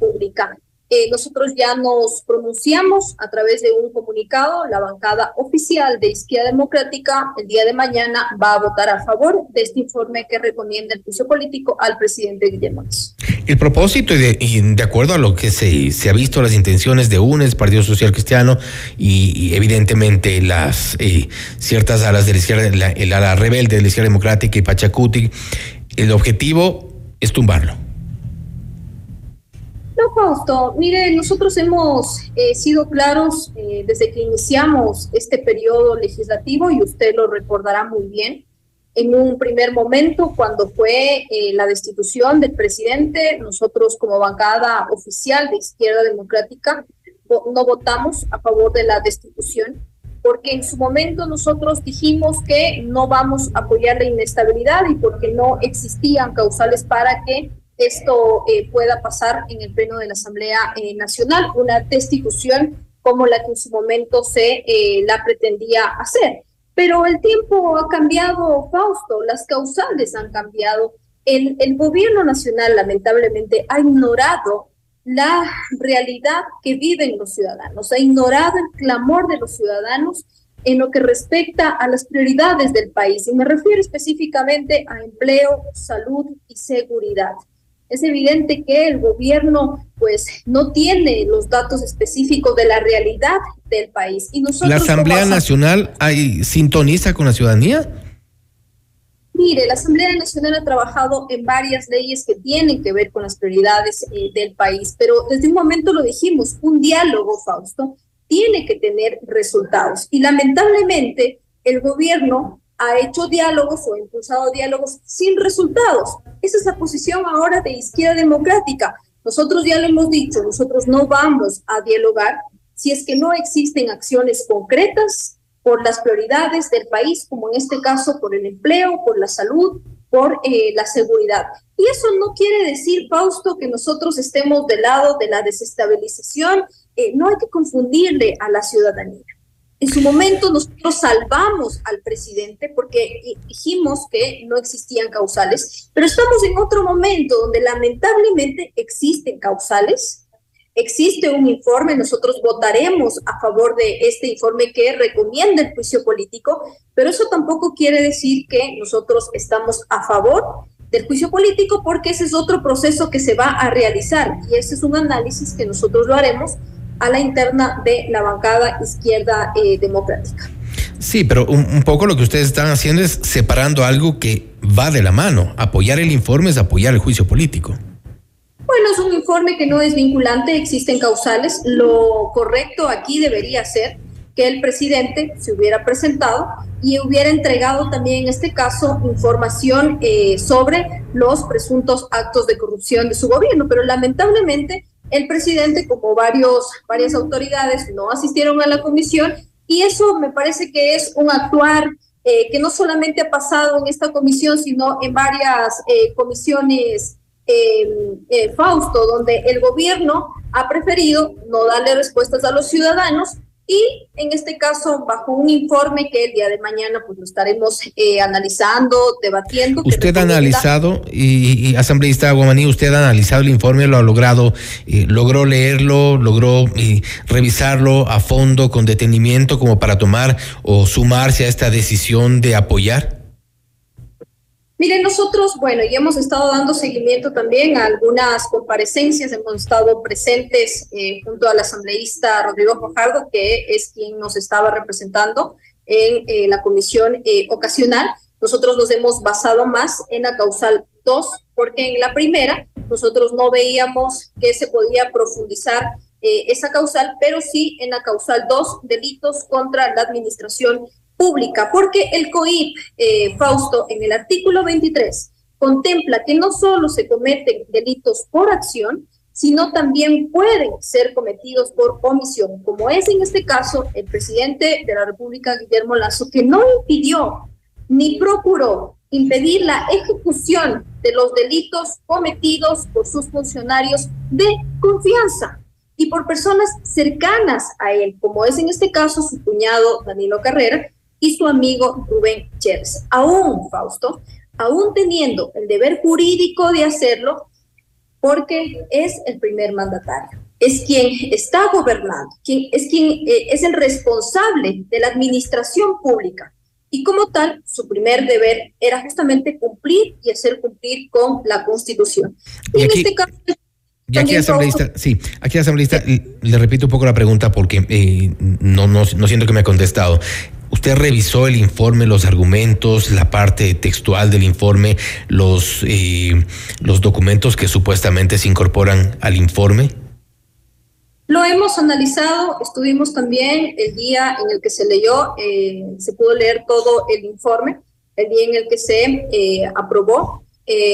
Eh, nosotros ya nos pronunciamos a través de un comunicado, la bancada oficial de Izquierda Democrática el día de mañana va a votar a favor de este informe que recomienda el juicio político al presidente Guillermo El propósito y de, y de, acuerdo a lo que se, se, ha visto las intenciones de UNES, Partido Social Cristiano y, y evidentemente las eh, ciertas alas de la izquierda, la, el ala rebelde de la izquierda democrática y Pachacuti, el objetivo es tumbarlo. Fausto, mire, nosotros hemos eh, sido claros eh, desde que iniciamos este periodo legislativo y usted lo recordará muy bien. En un primer momento, cuando fue eh, la destitución del presidente, nosotros como bancada oficial de Izquierda Democrática no votamos a favor de la destitución porque en su momento nosotros dijimos que no vamos a apoyar la inestabilidad y porque no existían causales para que esto eh, pueda pasar en el Pleno de la Asamblea eh, Nacional, una destitución como la que en su momento se eh, la pretendía hacer. Pero el tiempo ha cambiado, Fausto, las causales han cambiado. El, el gobierno nacional lamentablemente ha ignorado la realidad que viven los ciudadanos, ha ignorado el clamor de los ciudadanos en lo que respecta a las prioridades del país. Y me refiero específicamente a empleo, salud y seguridad es evidente que el gobierno pues no tiene los datos específicos de la realidad del país. Y nosotros ¿La Asamblea Nacional hay, sintoniza con la ciudadanía? Mire, la Asamblea Nacional ha trabajado en varias leyes que tienen que ver con las prioridades eh, del país, pero desde un momento lo dijimos, un diálogo, Fausto, tiene que tener resultados. Y lamentablemente el gobierno ha hecho diálogos o impulsado diálogos sin resultados. Esa es la posición ahora de izquierda democrática. Nosotros ya lo hemos dicho, nosotros no vamos a dialogar si es que no existen acciones concretas por las prioridades del país, como en este caso por el empleo, por la salud, por eh, la seguridad. Y eso no quiere decir, Fausto, que nosotros estemos del lado de la desestabilización. Eh, no hay que confundirle a la ciudadanía. En su momento nosotros salvamos al presidente porque dijimos que no existían causales, pero estamos en otro momento donde lamentablemente existen causales. Existe un informe, nosotros votaremos a favor de este informe que recomienda el juicio político, pero eso tampoco quiere decir que nosotros estamos a favor del juicio político porque ese es otro proceso que se va a realizar y ese es un análisis que nosotros lo haremos a la interna de la bancada izquierda eh, democrática. Sí, pero un, un, poco lo que ustedes están haciendo es separando algo que va de la mano. Apoyar el informe es apoyar el juicio político. Bueno, es un informe que no es vinculante, existen causales. Lo correcto aquí debería ser que el presidente se hubiera presentado y hubiera entregado también en este caso información eh, sobre los presuntos actos de corrupción de su gobierno. Pero lamentablemente el presidente, como varios, varias autoridades, no asistieron a la comisión y eso me parece que es un actuar eh, que no solamente ha pasado en esta comisión, sino en varias eh, comisiones eh, Fausto, donde el gobierno ha preferido no darle respuestas a los ciudadanos y en este caso bajo un informe que el día de mañana pues lo estaremos eh, analizando, debatiendo. Usted ha analizado, y, asambleísta Guamaní, usted ha analizado el informe, lo ha logrado, eh, logró leerlo, logró eh, revisarlo a fondo, con detenimiento, como para tomar o sumarse a esta decisión de apoyar. Miren, nosotros, bueno, y hemos estado dando seguimiento también a algunas comparecencias, hemos estado presentes eh, junto al asambleísta Rodrigo Fajardo, que es quien nos estaba representando en eh, la comisión eh, ocasional. Nosotros nos hemos basado más en la causal 2, porque en la primera nosotros no veíamos que se podía profundizar esa causal, pero sí en la causal 2, delitos contra la administración pública, porque el COIP, eh, Fausto, en el artículo 23, contempla que no solo se cometen delitos por acción, sino también pueden ser cometidos por omisión, como es en este caso el presidente de la República, Guillermo Lazo, que no impidió ni procuró impedir la ejecución de los delitos cometidos por sus funcionarios de confianza y por personas cercanas a él, como es en este caso su cuñado Danilo Carrera, y su amigo Rubén Chávez. Aún, Fausto, aún teniendo el deber jurídico de hacerlo, porque es el primer mandatario, es quien está gobernando, quien, es quien eh, es el responsable de la administración pública. Y como tal, su primer deber era justamente cumplir y hacer cumplir con la Constitución. Y, en este caso, y aquí, asambleísta, sí, aquí asambleísta, le repito un poco la pregunta porque eh, no, no, no siento que me ha contestado. ¿Usted revisó el informe, los argumentos, la parte textual del informe, los, eh, los documentos que supuestamente se incorporan al informe? Lo hemos analizado, estuvimos también el día en el que se leyó, eh, se pudo leer todo el informe, el día en el que se eh, aprobó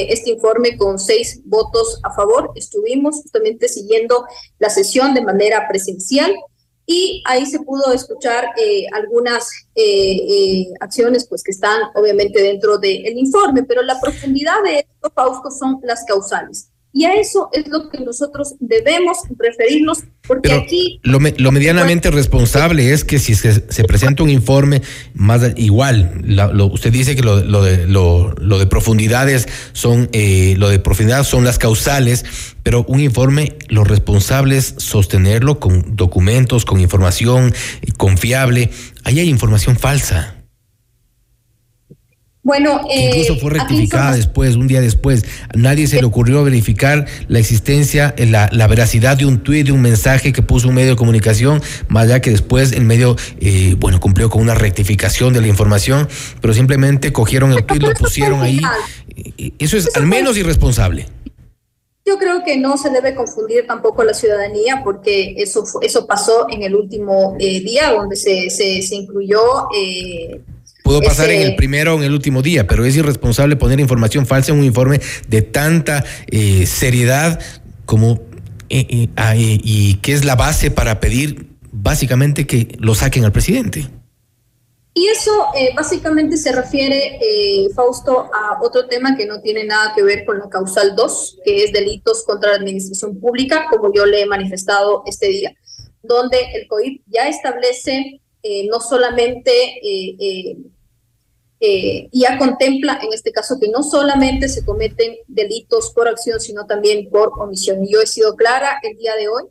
este informe con seis votos a favor. Estuvimos justamente siguiendo la sesión de manera presencial y ahí se pudo escuchar eh, algunas eh, eh, acciones pues que están obviamente dentro del informe, pero la profundidad de esto, Fausto, son las causales. Y a eso es lo que nosotros debemos referirnos, porque aquí... Lo, lo, medianamente responsable es que si se, se presenta un informe más igual, lo, usted dice que lo, lo, de, lo, de profundidades son, eh, lo de profundidad son las causales, pero un informe, lo responsable es sostenerlo con documentos, con información confiable. Ahí hay información falsa. Bueno, eh, incluso fue rectificada después, un día después. Nadie se le ocurrió verificar la existencia, eh, la, la veracidad de un tuit, de un mensaje que puso un medio de comunicación, más allá que después el medio, eh, bueno, cumplió con una rectificación de la información, pero simplemente cogieron el tuit, lo pusieron ahí. Eso es al menos irresponsable. Yo creo que no se debe confundir tampoco la ciudadanía porque eso, eso pasó en el último eh, día donde se, se, se incluyó eh, Pudo pasar en el primero o en el último día, pero es irresponsable poner información falsa en un informe de tanta eh, seriedad como eh, eh, ah, y que es la base para pedir básicamente que lo saquen al presidente. Y eso básicamente se refiere, Fausto, a otro tema que no tiene nada que ver con la causal 2, que es delitos contra la administración pública, como yo le he manifestado este día, donde el COIP ya establece no solamente eh, ya contempla en este caso que no solamente se cometen delitos por acción, sino también por omisión. Y yo he sido clara el día de hoy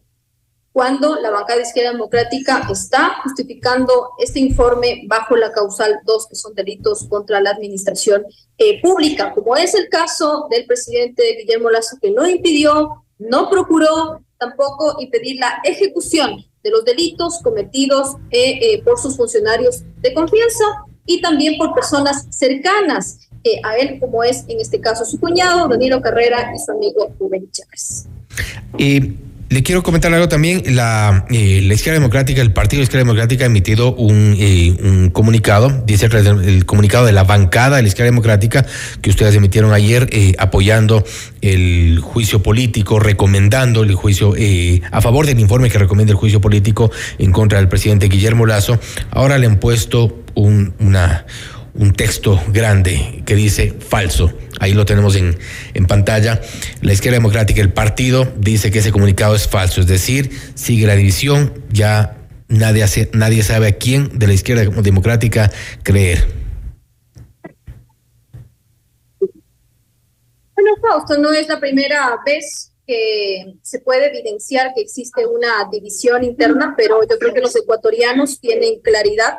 cuando la bancada de izquierda democrática está justificando este informe bajo la causal 2, que son delitos contra la administración eh, pública, como es el caso del presidente Guillermo Lazo, que no impidió, no procuró tampoco impedir la ejecución de los delitos cometidos eh, por sus funcionarios de confianza y también por personas cercanas eh, a él, como es en este caso su cuñado, Danilo Carrera, y su amigo Rubén Chávez. Eh, Le quiero comentar algo también. La, eh, la Izquierda Democrática, el Partido de Izquierda Democrática ha emitido un, eh, un comunicado, dice el, comunicado de la bancada de la Izquierda Democrática que ustedes emitieron ayer apoyando el juicio político, recomendando el juicio, a favor del informe que recomienda el juicio político en contra del presidente Guillermo Lazo. Ahora le han puesto un, una un texto grande que dice falso. Ahí lo tenemos en, en pantalla. La izquierda democrática, el partido, dice que ese comunicado es falso. Es decir, sigue la división, ya nadie, hace, nadie sabe a quién de la izquierda democrática creer. Bueno, Fausto, no es la primera vez que se puede evidenciar que existe una división interna, pero yo creo que los ecuatorianos tienen claridad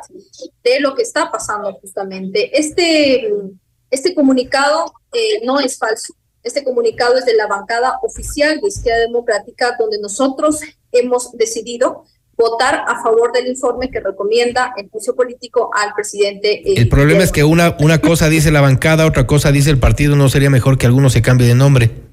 de lo que está pasando justamente. Este, este comunicado eh, no es falso. Este comunicado es de la bancada oficial de Izquierda Democrática, donde nosotros hemos decidido votar a favor del informe que recomienda el juicio político al presidente. Eh, el problema es que una, una cosa dice la bancada, otra cosa dice el partido. ¿No sería mejor que alguno se cambie de nombre?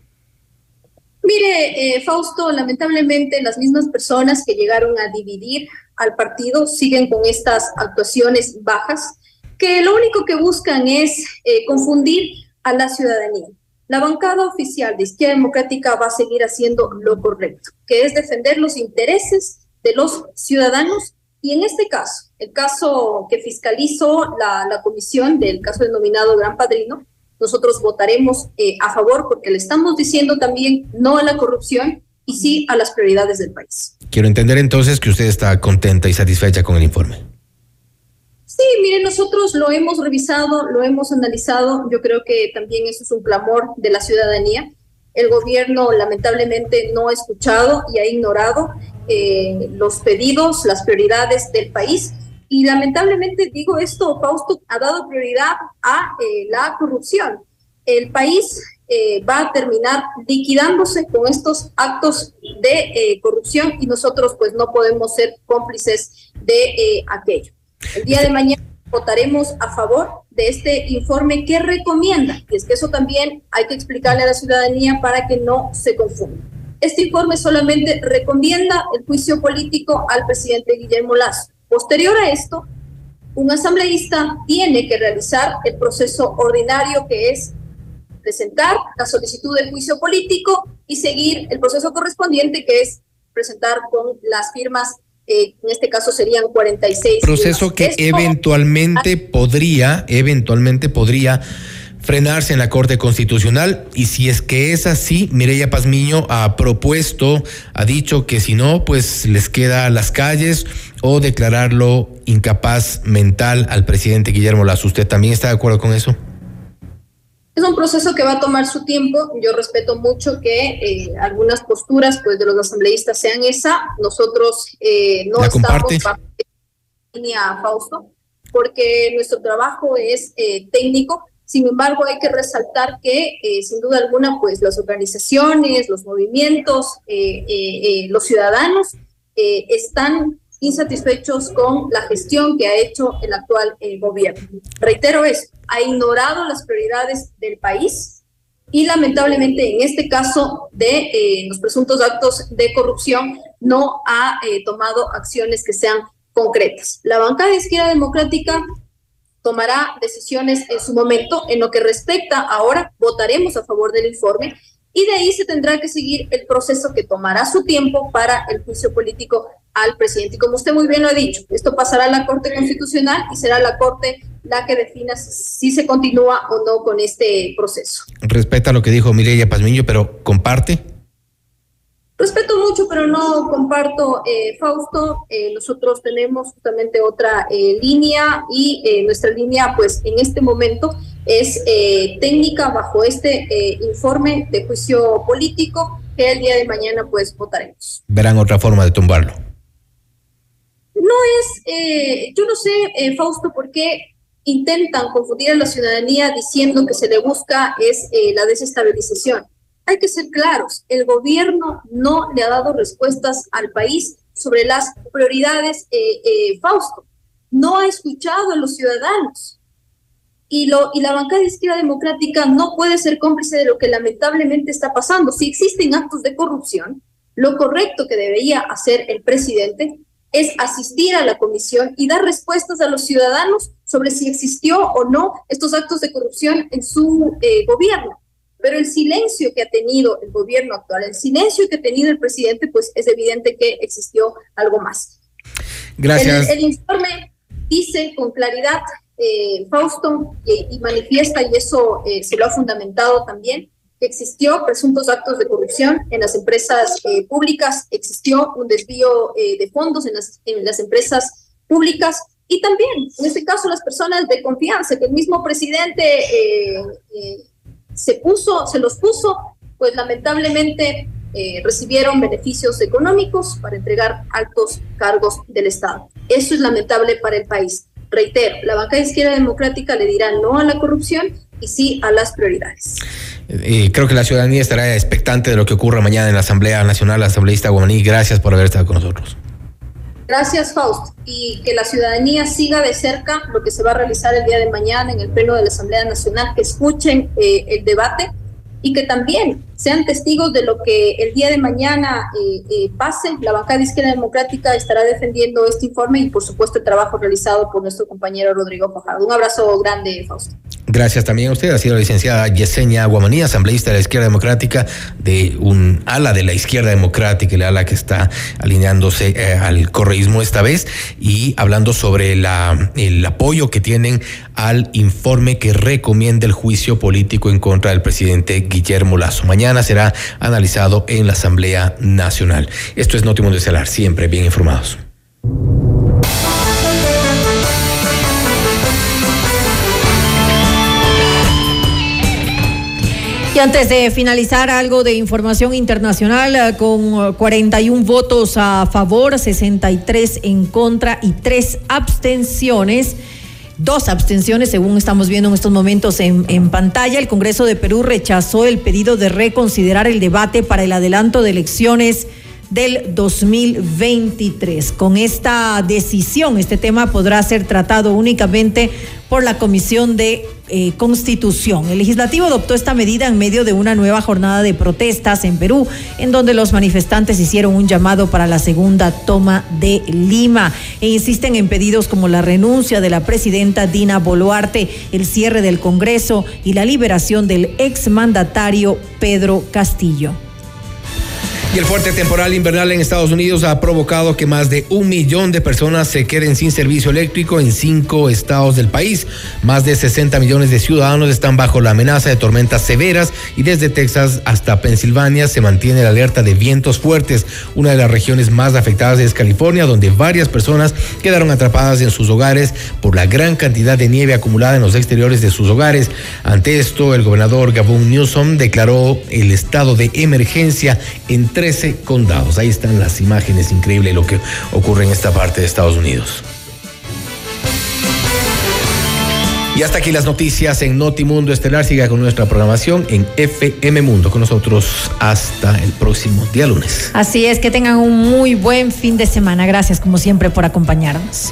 Mire, eh, Fausto, lamentablemente las mismas personas que llegaron a dividir al partido siguen con estas actuaciones bajas, que lo único que buscan es eh, confundir a la ciudadanía. La bancada oficial de Izquierda Democrática va a seguir haciendo lo correcto, que es defender los intereses de los ciudadanos y en este caso, el caso que fiscalizó la, la comisión del caso denominado Gran Padrino, nosotros votaremos eh, a favor porque le estamos diciendo también no a la corrupción y sí a las prioridades del país. Quiero entender entonces que usted está contenta y satisfecha con el informe. Sí, mire, nosotros lo hemos revisado, lo hemos analizado. Yo creo que también eso es un clamor de la ciudadanía. El gobierno lamentablemente no ha escuchado y ha ignorado eh, los pedidos, las prioridades del país y lamentablemente digo esto, Fausto ha dado prioridad a eh, la corrupción. El país eh, va a terminar liquidándose con estos actos de eh, corrupción y nosotros pues no podemos ser cómplices de aquello. El día de mañana votaremos a favor de este informe que recomienda, y es que eso también hay que explicarle a la ciudadanía para que no se confunda. Este informe solamente recomienda el juicio político al presidente Guillermo Lazo Posterior a esto, un asambleísta tiene que realizar el proceso ordinario que es presentar la solicitud de juicio político y seguir el proceso correspondiente que es presentar con las firmas, eh, en este caso serían 46. Proceso que eventualmente podría, eventualmente podría frenarse en la Corte Constitucional y si es que es así, Mireya Pazmiño ha propuesto, ha dicho que si no, pues les queda a las calles o declararlo incapaz mental al presidente Guillermo Lazo. ¿Usted también está de acuerdo con eso? Es un proceso que va a tomar su tiempo. Yo respeto mucho que eh, algunas posturas pues, de los asambleístas sean esa. Nosotros eh, no estamos línea Fausto, porque nuestro trabajo es eh, técnico sin embargo, hay que resaltar que, sin duda alguna, pues las organizaciones, los movimientos, los ciudadanos están insatisfechos con la gestión que ha hecho el actual gobierno. Reitero eso, ha ignorado las prioridades del país y lamentablemente en este caso de los presuntos actos de corrupción no ha tomado acciones que sean concretas. La bancada de izquierda democrática tomará decisiones en su momento. En lo que respecta ahora, votaremos a favor del informe y de ahí se tendrá que seguir el proceso que tomará su tiempo para el juicio político al presidente. Y como usted muy bien lo ha dicho, esto pasará a la Corte Constitucional y será la Corte la que defina si se continúa o no con este proceso. Respeta lo que dijo Mireya Pazmiño, pero comparte Respeto mucho, pero no comparto, eh, Fausto. Eh, nosotros tenemos justamente otra eh, línea y nuestra línea, pues en este momento, es técnica bajo este informe de juicio político que el día de mañana, pues votaremos. Verán otra forma de tumbarlo. No es, yo no sé, Fausto, por qué intentan confundir a la ciudadanía diciendo que se le busca es la desestabilización hay que ser claros, el gobierno no le ha dado respuestas al país sobre las prioridades, eh, eh, Fausto. No ha escuchado a los ciudadanos. Y, y la bancada de izquierda democrática no puede ser cómplice de lo que lamentablemente está pasando. Si existen actos de corrupción, Lo correcto que debería hacer el presidente es asistir a la comisión y dar respuestas a los ciudadanos sobre si existió o no estos actos de corrupción en su eh, gobierno. Pero el silencio que ha tenido el gobierno actual, el silencio que ha tenido el presidente, pues es evidente que existió algo más. Gracias. El, informe dice con claridad, eh, Fausto, y manifiesta, y eso eh, se lo ha fundamentado también, existió presuntos actos de corrupción en las empresas eh, públicas, existió un desvío de fondos en las, en las empresas públicas y también, en este caso, las personas de confianza, que el mismo presidente se puso, se los puso, pues lamentablemente eh, recibieron beneficios económicos para entregar altos cargos del Estado. Eso es lamentable para el país. Reitero, la banca de izquierda democrática le dirá no a la corrupción y sí a las prioridades. Eh, creo que la ciudadanía estará expectante de lo que ocurra mañana en la Asamblea Nacional, la asambleísta Guamaní. Gracias por haber estado con nosotros. Gracias, Faust. Y que la ciudadanía siga de cerca lo que se va a realizar el día de mañana en el Pleno de la Asamblea Nacional, que escuchen eh, el debate y que también sean testigos de lo que el día de mañana eh, eh, pase. La bancada de izquierda democrática estará defendiendo este informe y, por supuesto, el trabajo realizado por nuestro compañero Rodrigo Fajardo. Un abrazo grande, Fausto. Gracias también a usted. Ha sido la licenciada Yesenia Guamaní, asambleísta de la izquierda democrática, de un ala de la izquierda democrática, el ala que está alineándose eh, al correísmo esta vez y hablando sobre la, el apoyo que tienen al informe que recomienda el juicio político en contra del presidente Guillermo Lazo. Mañana será analizado en la Asamblea Nacional. Esto es Notimundo Estelar, siempre bien informados. Y antes de finalizar, algo de información internacional, eh, con 41 votos a favor, 63 en contra y tres abstenciones dos abstenciones, según estamos viendo en estos momentos en, en, pantalla. El Congreso de Perú rechazó el pedido de reconsiderar el debate para el adelanto de elecciones del 2023. Con esta decisión, este tema podrá ser tratado únicamente por la Comisión de eh, Constitución. El legislativo adoptó esta medida en medio de una nueva jornada de protestas en Perú, en donde los manifestantes hicieron un llamado para la segunda toma de Lima e insisten en pedidos como la renuncia de la presidenta Dina Boluarte, el cierre del Congreso y la liberación del exmandatario Pedro Castillo. Y el fuerte temporal invernal en Estados Unidos ha provocado que más de un millón de personas se queden sin servicio eléctrico en cinco estados del país. Más de 60 millones de ciudadanos están bajo la amenaza de tormentas severas y desde Texas hasta Pensilvania se mantiene la alerta de vientos fuertes. Una de las regiones más afectadas es California, donde varias personas quedaron atrapadas en sus hogares por la gran cantidad de nieve acumulada en los exteriores de sus hogares. Ante esto, el gobernador Gavin Newsom declaró el estado de emergencia en tres 13 condados. Ahí están las imágenes, increíble lo que ocurre en esta parte de Estados Unidos. Y hasta aquí las noticias en Notimundo Estelar. Siga con nuestra programación en FM Mundo. Con nosotros hasta el próximo día lunes. Así es, que tengan un muy buen fin de semana. Gracias como siempre por acompañarnos.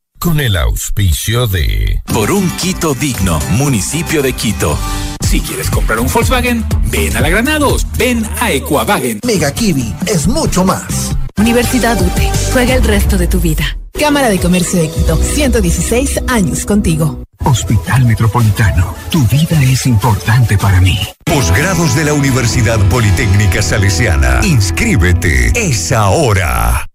con el auspicio de... Por un Quito digno, municipio de Quito. Si quieres comprar un Volkswagen, ven a la Granados, ven a Equavagen. Mega Kiwi es mucho más. Universidad UTE, juega el resto de tu vida. Cámara de Comercio de Quito, 116 años contigo. Hospital Metropolitano, tu vida es importante para mí. Posgrados de la Universidad Politécnica Salesiana. Inscríbete, es ahora.